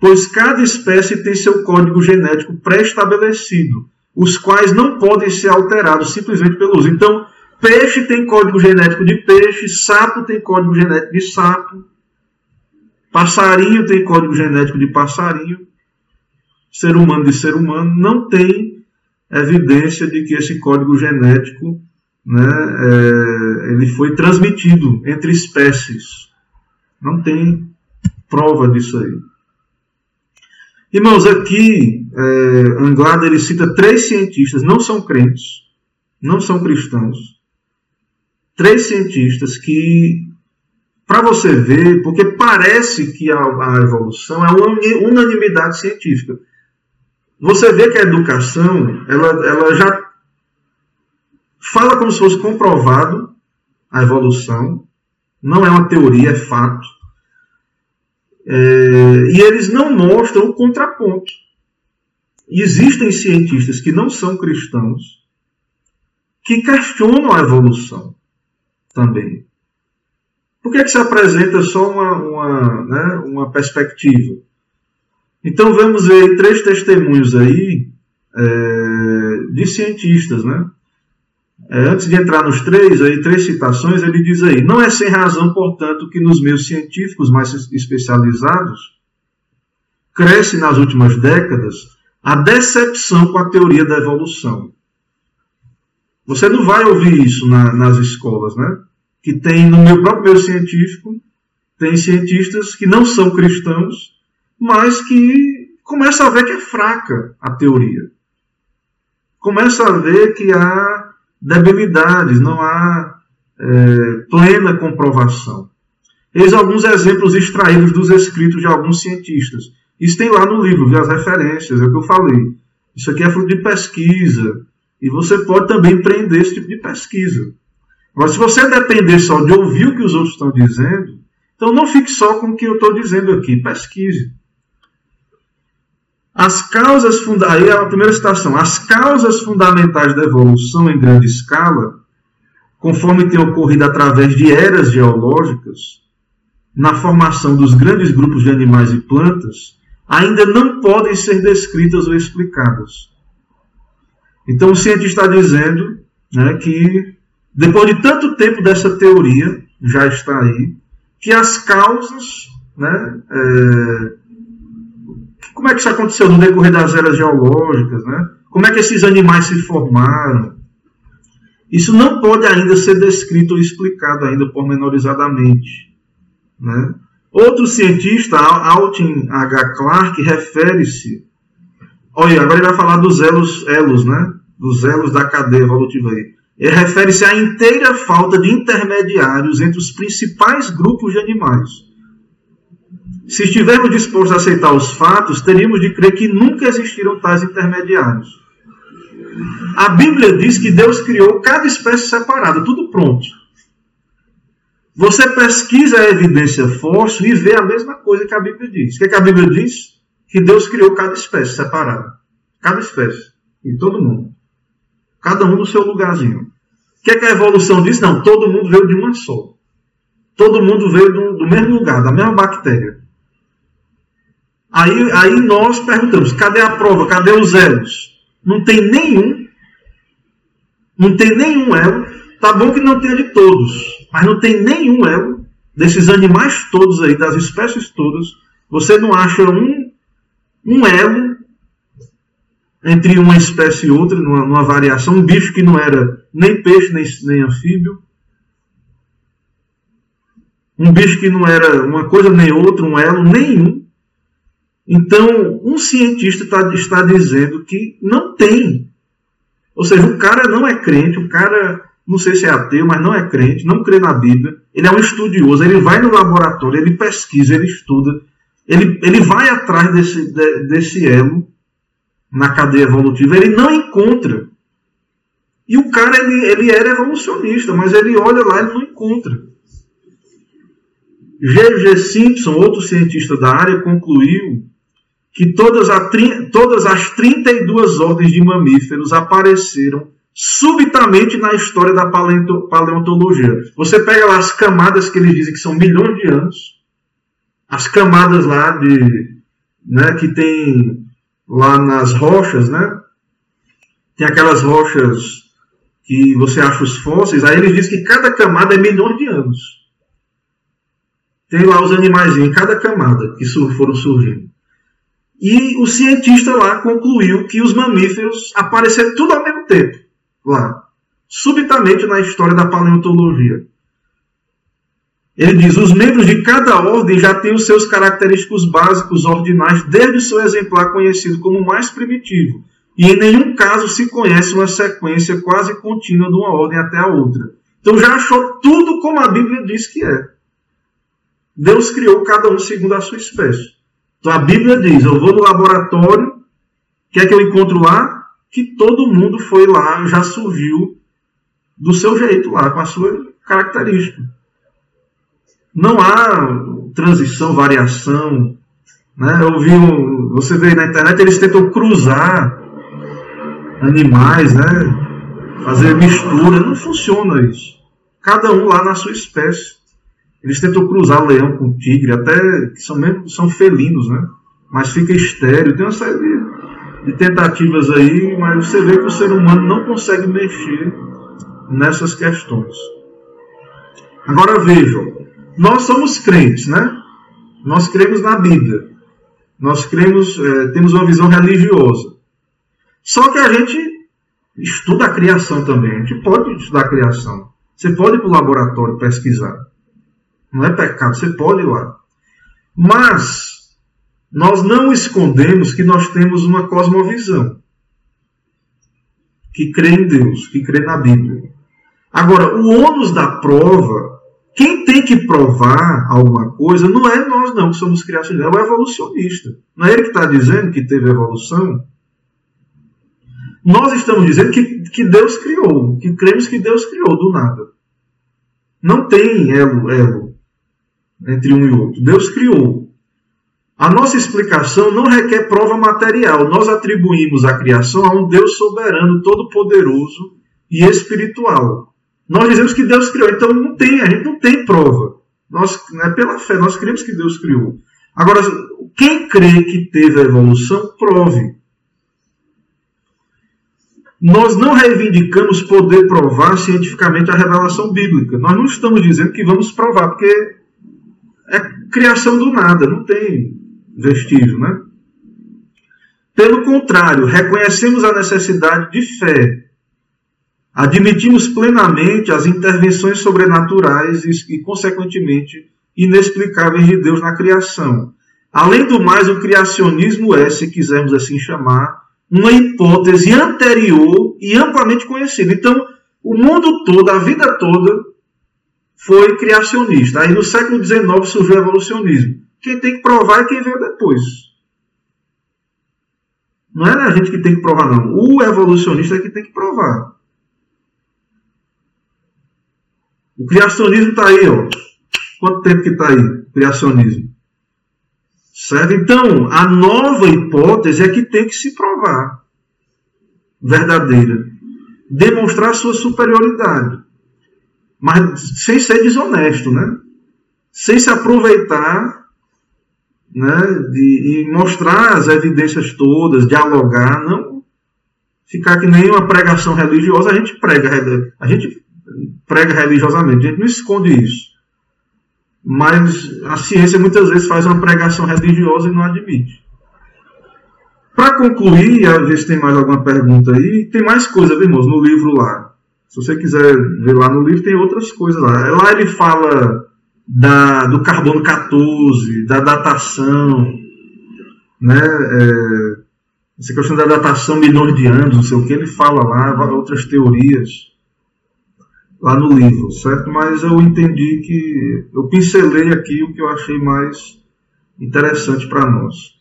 S1: pois cada espécie tem seu código genético pré-estabelecido, os quais não podem ser alterados simplesmente pelo uso. Então, peixe tem código genético de peixe, sapo tem código genético de sapo, passarinho tem código genético de passarinho, ser humano de ser humano, não tem evidência de que esse código genético né, é, ele foi transmitido entre espécies. Não tem prova disso aí. Irmãos, aqui é, Anglada ele cita três cientistas, não são crentes, não são cristãos, três cientistas que, para você ver, porque parece que a, a evolução é uma unanimidade científica. Você vê que a educação ela, ela já fala como se fosse comprovado a evolução, não é uma teoria, é fato. É, e eles não mostram o contraponto. Existem cientistas que não são cristãos que questionam a evolução também. Por que, é que se apresenta só uma, uma, né, uma perspectiva? Então vamos ver três testemunhos aí é, de cientistas, né? É, antes de entrar nos três, aí, três citações, ele diz aí: Não é sem razão, portanto, que nos meios científicos mais especializados cresce nas últimas décadas a decepção com a teoria da evolução. Você não vai ouvir isso na, nas escolas, né? Que tem no meu próprio meio científico, tem cientistas que não são cristãos, mas que começam a ver que é fraca a teoria. Começa a ver que há debilidades, não há é, plena comprovação. Eis alguns exemplos extraídos dos escritos de alguns cientistas. Isso tem lá no livro, as referências, é o que eu falei. Isso aqui é fruto de pesquisa. E você pode também empreender esse tipo de pesquisa. Agora, se você depender só de ouvir o que os outros estão dizendo, então não fique só com o que eu estou dizendo aqui, pesquise. As causas funda... aí é a primeira citação. As causas fundamentais da evolução em grande escala, conforme tem ocorrido através de eras geológicas, na formação dos grandes grupos de animais e plantas, ainda não podem ser descritas ou explicadas. Então o cientista está dizendo né, que depois de tanto tempo dessa teoria, já está aí, que as causas, né, é, como é que isso aconteceu no decorrer das eras geológicas, né? como é que esses animais se formaram, isso não pode ainda ser descrito ou explicado ainda pormenorizadamente. Né? Outro cientista, Altin H. Clarke, refere-se. Olha, agora ele vai falar dos elos, elos né? Dos elos da cadeia evolutiva aí. Ele refere-se à inteira falta de intermediários entre os principais grupos de animais. Se estivermos dispostos a aceitar os fatos, teríamos de crer que nunca existiram tais intermediários. A Bíblia diz que Deus criou cada espécie separada, tudo pronto. Você pesquisa a evidência fóssil e vê a mesma coisa que a Bíblia diz. O que, é que a Bíblia diz? Que Deus criou cada espécie separada. Cada espécie. E todo mundo. Cada um no seu lugarzinho. O que, é que a evolução diz? Não, todo mundo veio de uma só. Todo mundo veio do, do mesmo lugar, da mesma bactéria. Aí, aí nós perguntamos: cadê a prova? Cadê os elos? Não tem nenhum. Não tem nenhum elo. Tá bom que não tenha de todos. Mas não tem nenhum elo desses animais todos aí, das espécies todas. Você não acha um, um elo entre uma espécie e outra, numa, numa variação. Um bicho que não era nem peixe, nem, nem anfíbio. Um bicho que não era uma coisa nem outra, um elo nenhum. Então, um cientista tá, está dizendo que não tem. Ou seja, o cara não é crente, o cara não sei se é ateu, mas não é crente, não crê na Bíblia, ele é um estudioso, ele vai no laboratório, ele pesquisa, ele estuda, ele, ele vai atrás desse, de, desse elo na cadeia evolutiva, ele não encontra. E o cara, ele, ele era evolucionista, mas ele olha lá e não encontra. G.G. Simpson, outro cientista da área, concluiu que todas, a, todas as 32 ordens de mamíferos apareceram subitamente na história da paleontologia. Você pega lá as camadas que eles dizem que são milhões de anos, as camadas lá de, né, que tem lá nas rochas, né? Tem aquelas rochas que você acha os fósseis, aí eles dizem que cada camada é milhões de anos. Tem lá os animais em cada camada que foram surgindo. E o cientista lá concluiu que os mamíferos apareceram tudo ao mesmo tempo lá, subitamente na história da paleontologia. Ele diz: os membros de cada ordem já têm os seus característicos básicos ordinais desde seu exemplar conhecido como mais primitivo, e em nenhum caso se conhece uma sequência quase contínua de uma ordem até a outra. Então já achou tudo como a Bíblia diz que é. Deus criou cada um segundo a sua espécie. Então a Bíblia diz: eu vou no laboratório, o que é que eu encontro lá? que todo mundo foi lá, já surgiu do seu jeito lá, com a sua característica. Não há transição, variação. Né? Eu vi, você vê na internet, eles tentam cruzar animais, né? fazer mistura. Não funciona isso. Cada um lá na sua espécie. Eles tentam cruzar leão com tigre, até que são, mesmo, são felinos, né? mas fica estéreo. Tem uma série de de tentativas aí, mas você vê que o ser humano não consegue mexer nessas questões. Agora vejam, nós somos crentes, né? Nós cremos na Bíblia. Nós cremos, é, temos uma visão religiosa. Só que a gente estuda a criação também. A gente pode estudar a criação. Você pode ir para o laboratório pesquisar. Não é pecado, você pode ir lá. Mas nós não escondemos que nós temos uma cosmovisão que crê em Deus, que crê na Bíblia. Agora, o ônus da prova, quem tem que provar alguma coisa, não é nós não que somos criacionistas, é o evolucionista. Não é ele que está dizendo que teve evolução. Nós estamos dizendo que, que Deus criou, que cremos que Deus criou do nada. Não tem elo, elo entre um e outro. Deus criou. A nossa explicação não requer prova material. Nós atribuímos a criação a um Deus soberano, todo-poderoso e espiritual. Nós dizemos que Deus criou, então não tem, a gente não tem prova. Nós, é pela fé, nós cremos que Deus criou. Agora, quem crê que teve a evolução, prove. Nós não reivindicamos poder provar cientificamente a revelação bíblica. Nós não estamos dizendo que vamos provar, porque é criação do nada, não tem vestígio, né? Pelo contrário, reconhecemos a necessidade de fé. Admitimos plenamente as intervenções sobrenaturais e, consequentemente, inexplicáveis de Deus na criação. Além do mais, o criacionismo é, se quisermos assim chamar, uma hipótese anterior e amplamente conhecida. Então, o mundo todo, a vida toda, foi criacionista. Aí no século XIX surgiu o evolucionismo. Quem tem que provar é quem veio depois. Não é a gente que tem que provar, não. O evolucionista é que tem que provar. O criacionismo está aí, ó. Quanto tempo que está aí? Criacionismo. Certo? Então, a nova hipótese é que tem que se provar verdadeira. Demonstrar sua superioridade. Mas sem ser desonesto, né? Sem se aproveitar né, de, e mostrar as evidências todas, dialogar, não ficar que nem uma pregação religiosa, a gente prega, a gente prega religiosamente, a gente não esconde isso. Mas a ciência muitas vezes faz uma pregação religiosa e não admite. Para concluir, a ver se tem mais alguma pergunta aí, tem mais coisa, viu, irmãos, no livro lá. Se você quiser ver lá no livro, tem outras coisas lá. Lá ele fala da, do carbono 14, da datação, né? É, essa questão da datação milhões de anos, não sei o que, ele fala lá, outras teorias lá no livro, certo? Mas eu entendi que eu pincelei aqui o que eu achei mais interessante para nós.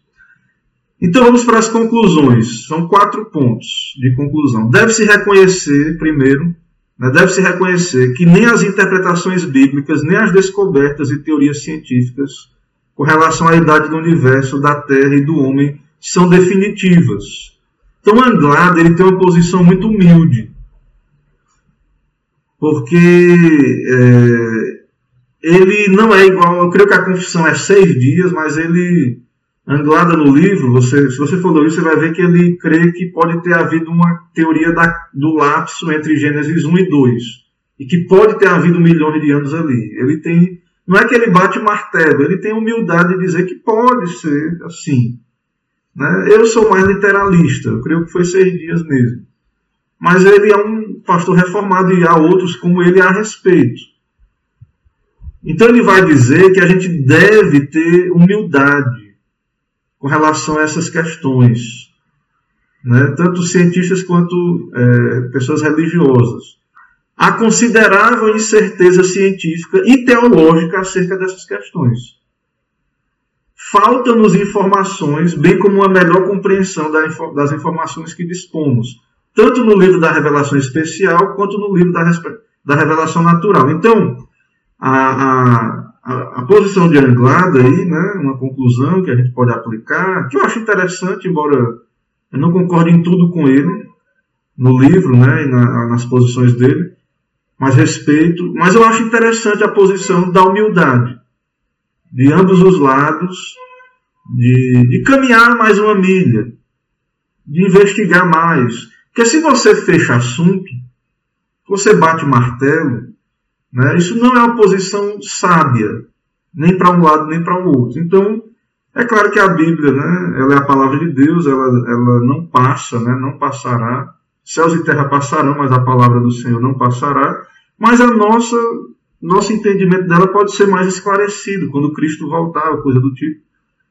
S1: Então vamos para as conclusões. São quatro pontos de conclusão. Deve-se reconhecer, primeiro, né, deve-se reconhecer que nem as interpretações bíblicas, nem as descobertas e teorias científicas com relação à idade do universo, da Terra e do homem são definitivas. Então Anglada ele tem uma posição muito humilde, porque é, ele não é igual, eu creio que a confissão é seis dias, mas ele Anglada no livro, você, se você for ler, você vai ver que ele crê que pode ter havido uma teoria da, do lapso entre Gênesis 1 e 2. E que pode ter havido milhões de anos ali. Ele tem. Não é que ele bate o martelo, ele tem humildade de dizer que pode ser assim. Né? Eu sou mais literalista, eu creio que foi seis dias mesmo. Mas ele é um pastor reformado e há outros como ele a respeito. Então ele vai dizer que a gente deve ter humildade com relação a essas questões, né? tanto cientistas quanto é, pessoas religiosas. Há considerável incerteza científica e teológica acerca dessas questões. Faltam-nos informações, bem como uma melhor compreensão das informações que dispomos, tanto no livro da revelação especial quanto no livro da, da revelação natural. Então, a, a, a, a, posição de Anglada aí, né, uma conclusão que a gente pode aplicar, que eu acho interessante, embora eu não concorde em tudo com ele, no livro né, e na, nas posições dele, mas respeito, mas eu acho interessante a posição da humildade, de ambos os lados, de, de caminhar mais uma milha, de investigar mais. Porque se você fecha assunto, você bate o martelo, né? Isso não é uma posição sábia, nem para um lado nem para o outro. Então, é claro que a Bíblia, né, ela é a palavra de Deus, ela, ela não passa, né, não passará. Céus e terra passarão, mas a palavra do Senhor não passará. Mas a nossa nosso entendimento dela pode ser mais esclarecido quando Cristo voltar, coisa do tipo.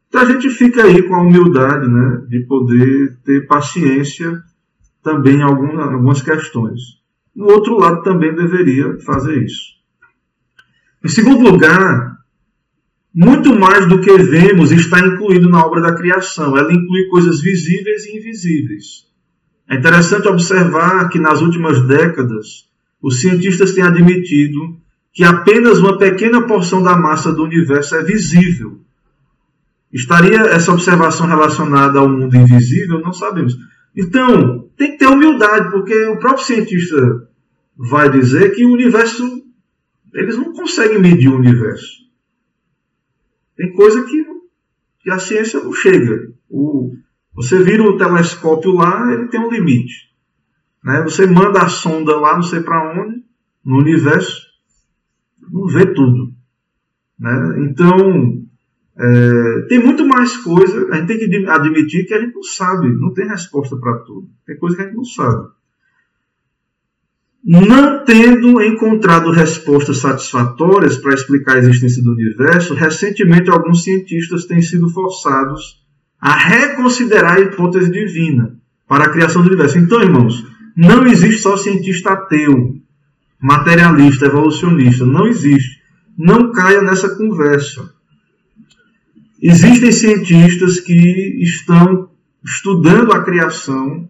S1: Então a gente fica aí com a humildade né, de poder ter paciência também em algumas questões. O outro lado também deveria fazer isso. Em segundo lugar, muito mais do que vemos está incluído na obra da criação. Ela inclui coisas visíveis e invisíveis. É interessante observar que nas últimas décadas os cientistas têm admitido que apenas uma pequena porção da massa do universo é visível. Estaria essa observação relacionada ao mundo invisível? Não sabemos. Então, tem que ter humildade, porque o próprio cientista vai dizer que o universo, eles não conseguem medir o universo. Tem coisa que, que a ciência não chega. O, você vira o telescópio lá, ele tem um limite. Né? Você manda a sonda lá, não sei para onde, no universo, não vê tudo. Né? Então, é, tem muito mais coisa. A gente tem que admitir que a gente não sabe, não tem resposta para tudo. Tem coisa que a gente não sabe. Não tendo encontrado respostas satisfatórias para explicar a existência do universo, recentemente alguns cientistas têm sido forçados a reconsiderar a hipótese divina para a criação do universo. Então, irmãos, não existe só cientista ateu, materialista, evolucionista. Não existe. Não caia nessa conversa. Existem cientistas que estão estudando a criação,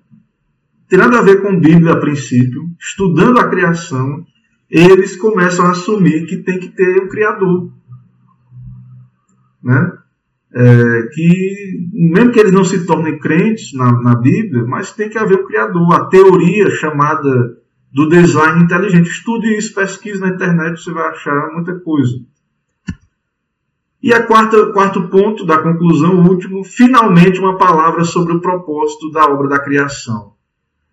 S1: tem nada a ver com Bíblia a princípio, estudando a criação, eles começam a assumir que tem que ter um Criador. Né? É, que, mesmo que eles não se tornem crentes na, na Bíblia, mas tem que haver um Criador. A teoria chamada do design inteligente. Estude isso, pesquise na internet, você vai achar muita coisa. E a quarta, quarto ponto da conclusão, último, finalmente uma palavra sobre o propósito da obra da criação.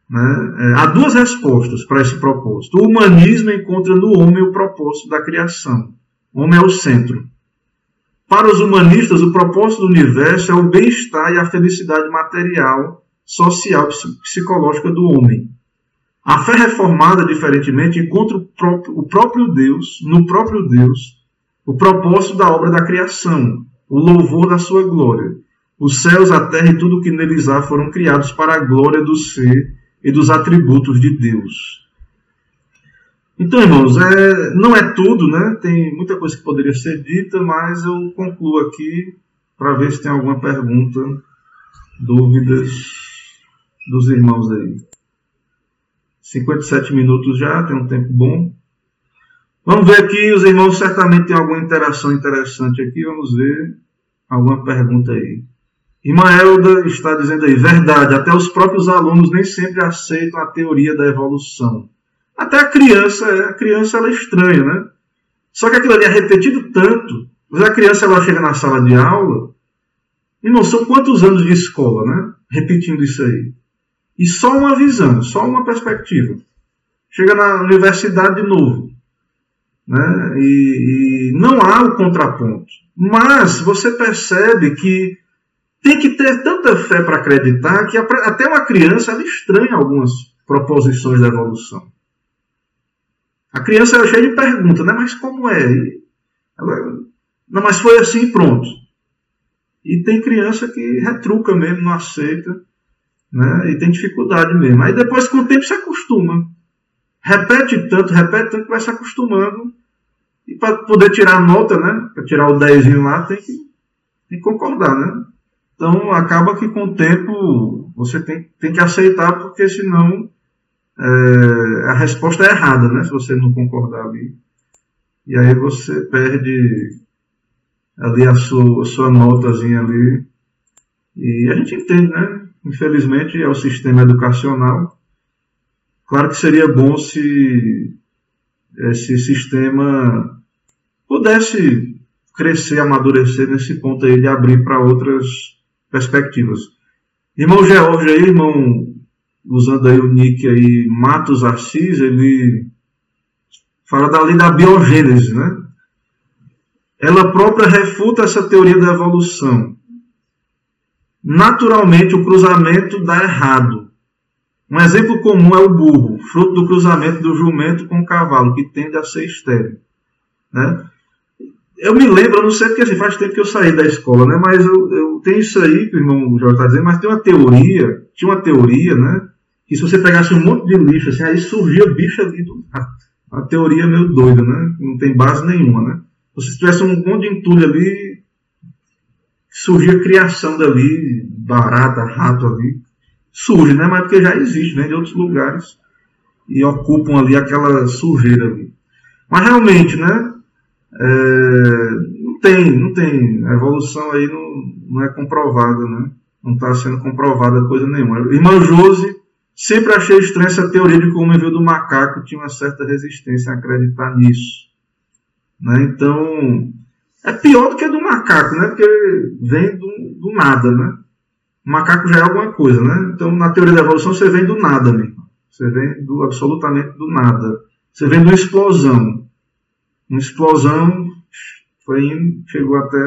S1: Né? É, há duas respostas para esse propósito. O humanismo encontra no homem o propósito da criação. O homem é o centro. Para os humanistas, o propósito do universo é o bem-estar e a felicidade material, social e psicológica do homem. A fé reformada, diferentemente, encontra o próprio, o próprio Deus, no próprio Deus, o propósito da obra da criação, o louvor da sua glória. Os céus, a terra e tudo o que neles há foram criados para a glória do ser e dos atributos de Deus. Então, irmãos, é, não é tudo, né? Tem muita coisa que poderia ser dita, mas eu concluo aqui para ver se tem alguma pergunta, dúvidas dos irmãos aí. 57 minutos já, tem um tempo bom. Vamos ver aqui, os irmãos certamente têm alguma interação interessante aqui. Vamos ver alguma pergunta aí. Irmã Elda está dizendo aí, verdade, até os próprios alunos nem sempre aceitam a teoria da evolução. Até a criança, a criança ela é estranha, né? Só que aquilo ali é repetido tanto, mas a criança ela chega na sala de aula, e não são quantos anos de escola, né? Repetindo isso aí. E só uma visão, só uma perspectiva. Chega na universidade de novo né? E, e, não há o contraponto. Mas você percebe que tem que ter tanta fé para acreditar que até uma criança ela estranha algumas proposições da evolução. A criança é cheia de perguntas, né? mas como é? Ela, não, mas foi assim pronto. E tem criança que retruca mesmo, não aceita, né? e tem dificuldade mesmo. Aí depois, com o tempo, se acostuma. Repete tanto, repete tanto que vai se acostumando e para poder tirar a nota, né? Para tirar o 10 lá, tem que, tem que concordar, né? Então acaba que com o tempo você tem, tem que aceitar, porque senão é, a resposta é errada, né? Se você não concordar ali. E aí você perde ali a sua, a sua notazinha ali. E a gente entende, né? Infelizmente é o sistema educacional. Claro que seria bom se esse sistema pudesse crescer, amadurecer nesse ponto aí de abrir para outras perspectivas. Irmão George aí, irmão, usando aí o nick aí, Matos Assis, ele fala da lei da biogênese, né? Ela própria refuta essa teoria da evolução. Naturalmente, o cruzamento dá errado. Um exemplo comum é o burro, fruto do cruzamento do jumento com o cavalo, que tende a ser estéreo. Né? Eu me lembro, eu não sei porque assim, faz tempo que eu saí da escola, né? Mas eu, eu tenho isso aí que o irmão Jorge está dizendo, mas tem uma teoria, tinha uma teoria, né? Que se você pegasse um monte de lixo, assim, aí surgia bicho ali do Uma teoria meio doida, né? Não tem base nenhuma, né? Se tivesse um monte de entulho ali, surgia criação dali, barata, rato ali. Surge, né? Mas porque já existe, né? De outros lugares. E ocupam ali aquela sujeira ali. Mas realmente, né? É, não tem, não tem. A evolução aí não, não é comprovada, né? Não está sendo comprovada coisa nenhuma. Irmã Jose, sempre achei estranha essa teoria de que o homem veio do macaco tinha uma certa resistência a acreditar nisso. Né? Então, é pior do que do macaco, né? Porque vem do, do nada, né? O macaco já é alguma coisa, né? Então, na teoria da evolução, você vem do nada mesmo. Você vem do absolutamente do nada. Você vem de uma explosão. Uma explosão foi indo, chegou até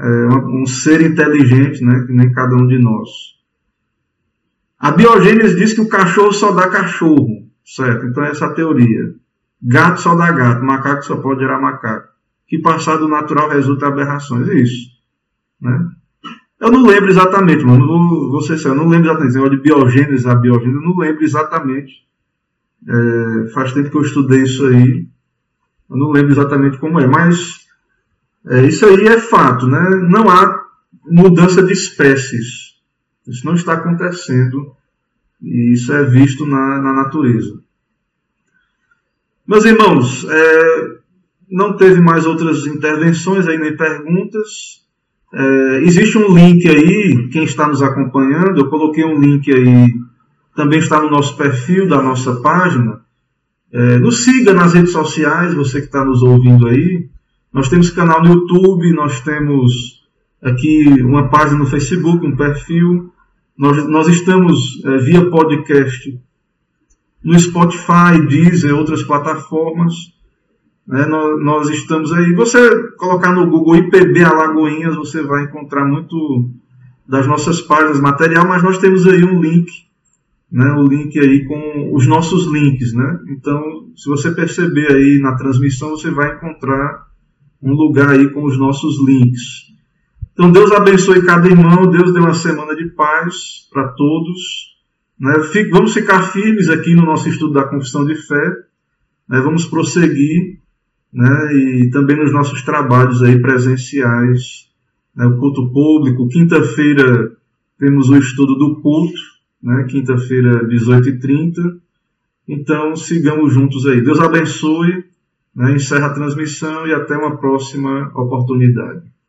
S1: é, um ser inteligente, né? Que nem cada um de nós. A biogênese diz que o cachorro só dá cachorro, certo? Então, essa é a teoria. Gato só dá gato, macaco só pode gerar macaco. Que passado natural resulta aberrações. É isso. Né? Eu não lembro exatamente, mano. Vou, vou ser sério, eu não lembro exatamente. De biogênese a biogênese, eu não lembro exatamente. É, faz tempo que eu estudei isso aí. Eu não lembro exatamente como é, mas é, isso aí é fato, né? Não há mudança de espécies. Isso não está acontecendo. E isso é visto na, na natureza. Meus irmãos, é, não teve mais outras intervenções aí nem perguntas. É, existe um link aí, quem está nos acompanhando, eu coloquei um link aí, também está no nosso perfil da nossa página. É, nos siga nas redes sociais, você que está nos ouvindo aí. Nós temos canal no YouTube, nós temos aqui uma página no Facebook, um perfil. Nós, nós estamos é, via podcast no Spotify, Deezer, outras plataformas. Né, nós, nós, estamos aí. Você colocar no Google IPB Alagoinhas, você vai encontrar muito das nossas páginas material, mas nós temos aí um link, né, o link aí com os nossos links, né? Então, se você perceber aí na transmissão, você vai encontrar um lugar aí com os nossos links. Então, Deus abençoe cada irmão, Deus dê uma semana de paz para todos. Né? Vamos ficar firmes aqui no nosso estudo da confissão de fé, né? vamos prosseguir né? e também nos nossos trabalhos aí presenciais, né? o culto público. Quinta-feira temos o estudo do culto, né? quinta-feira, 18h30. Então sigamos juntos aí. Deus abençoe, né? encerra a transmissão e até uma próxima oportunidade.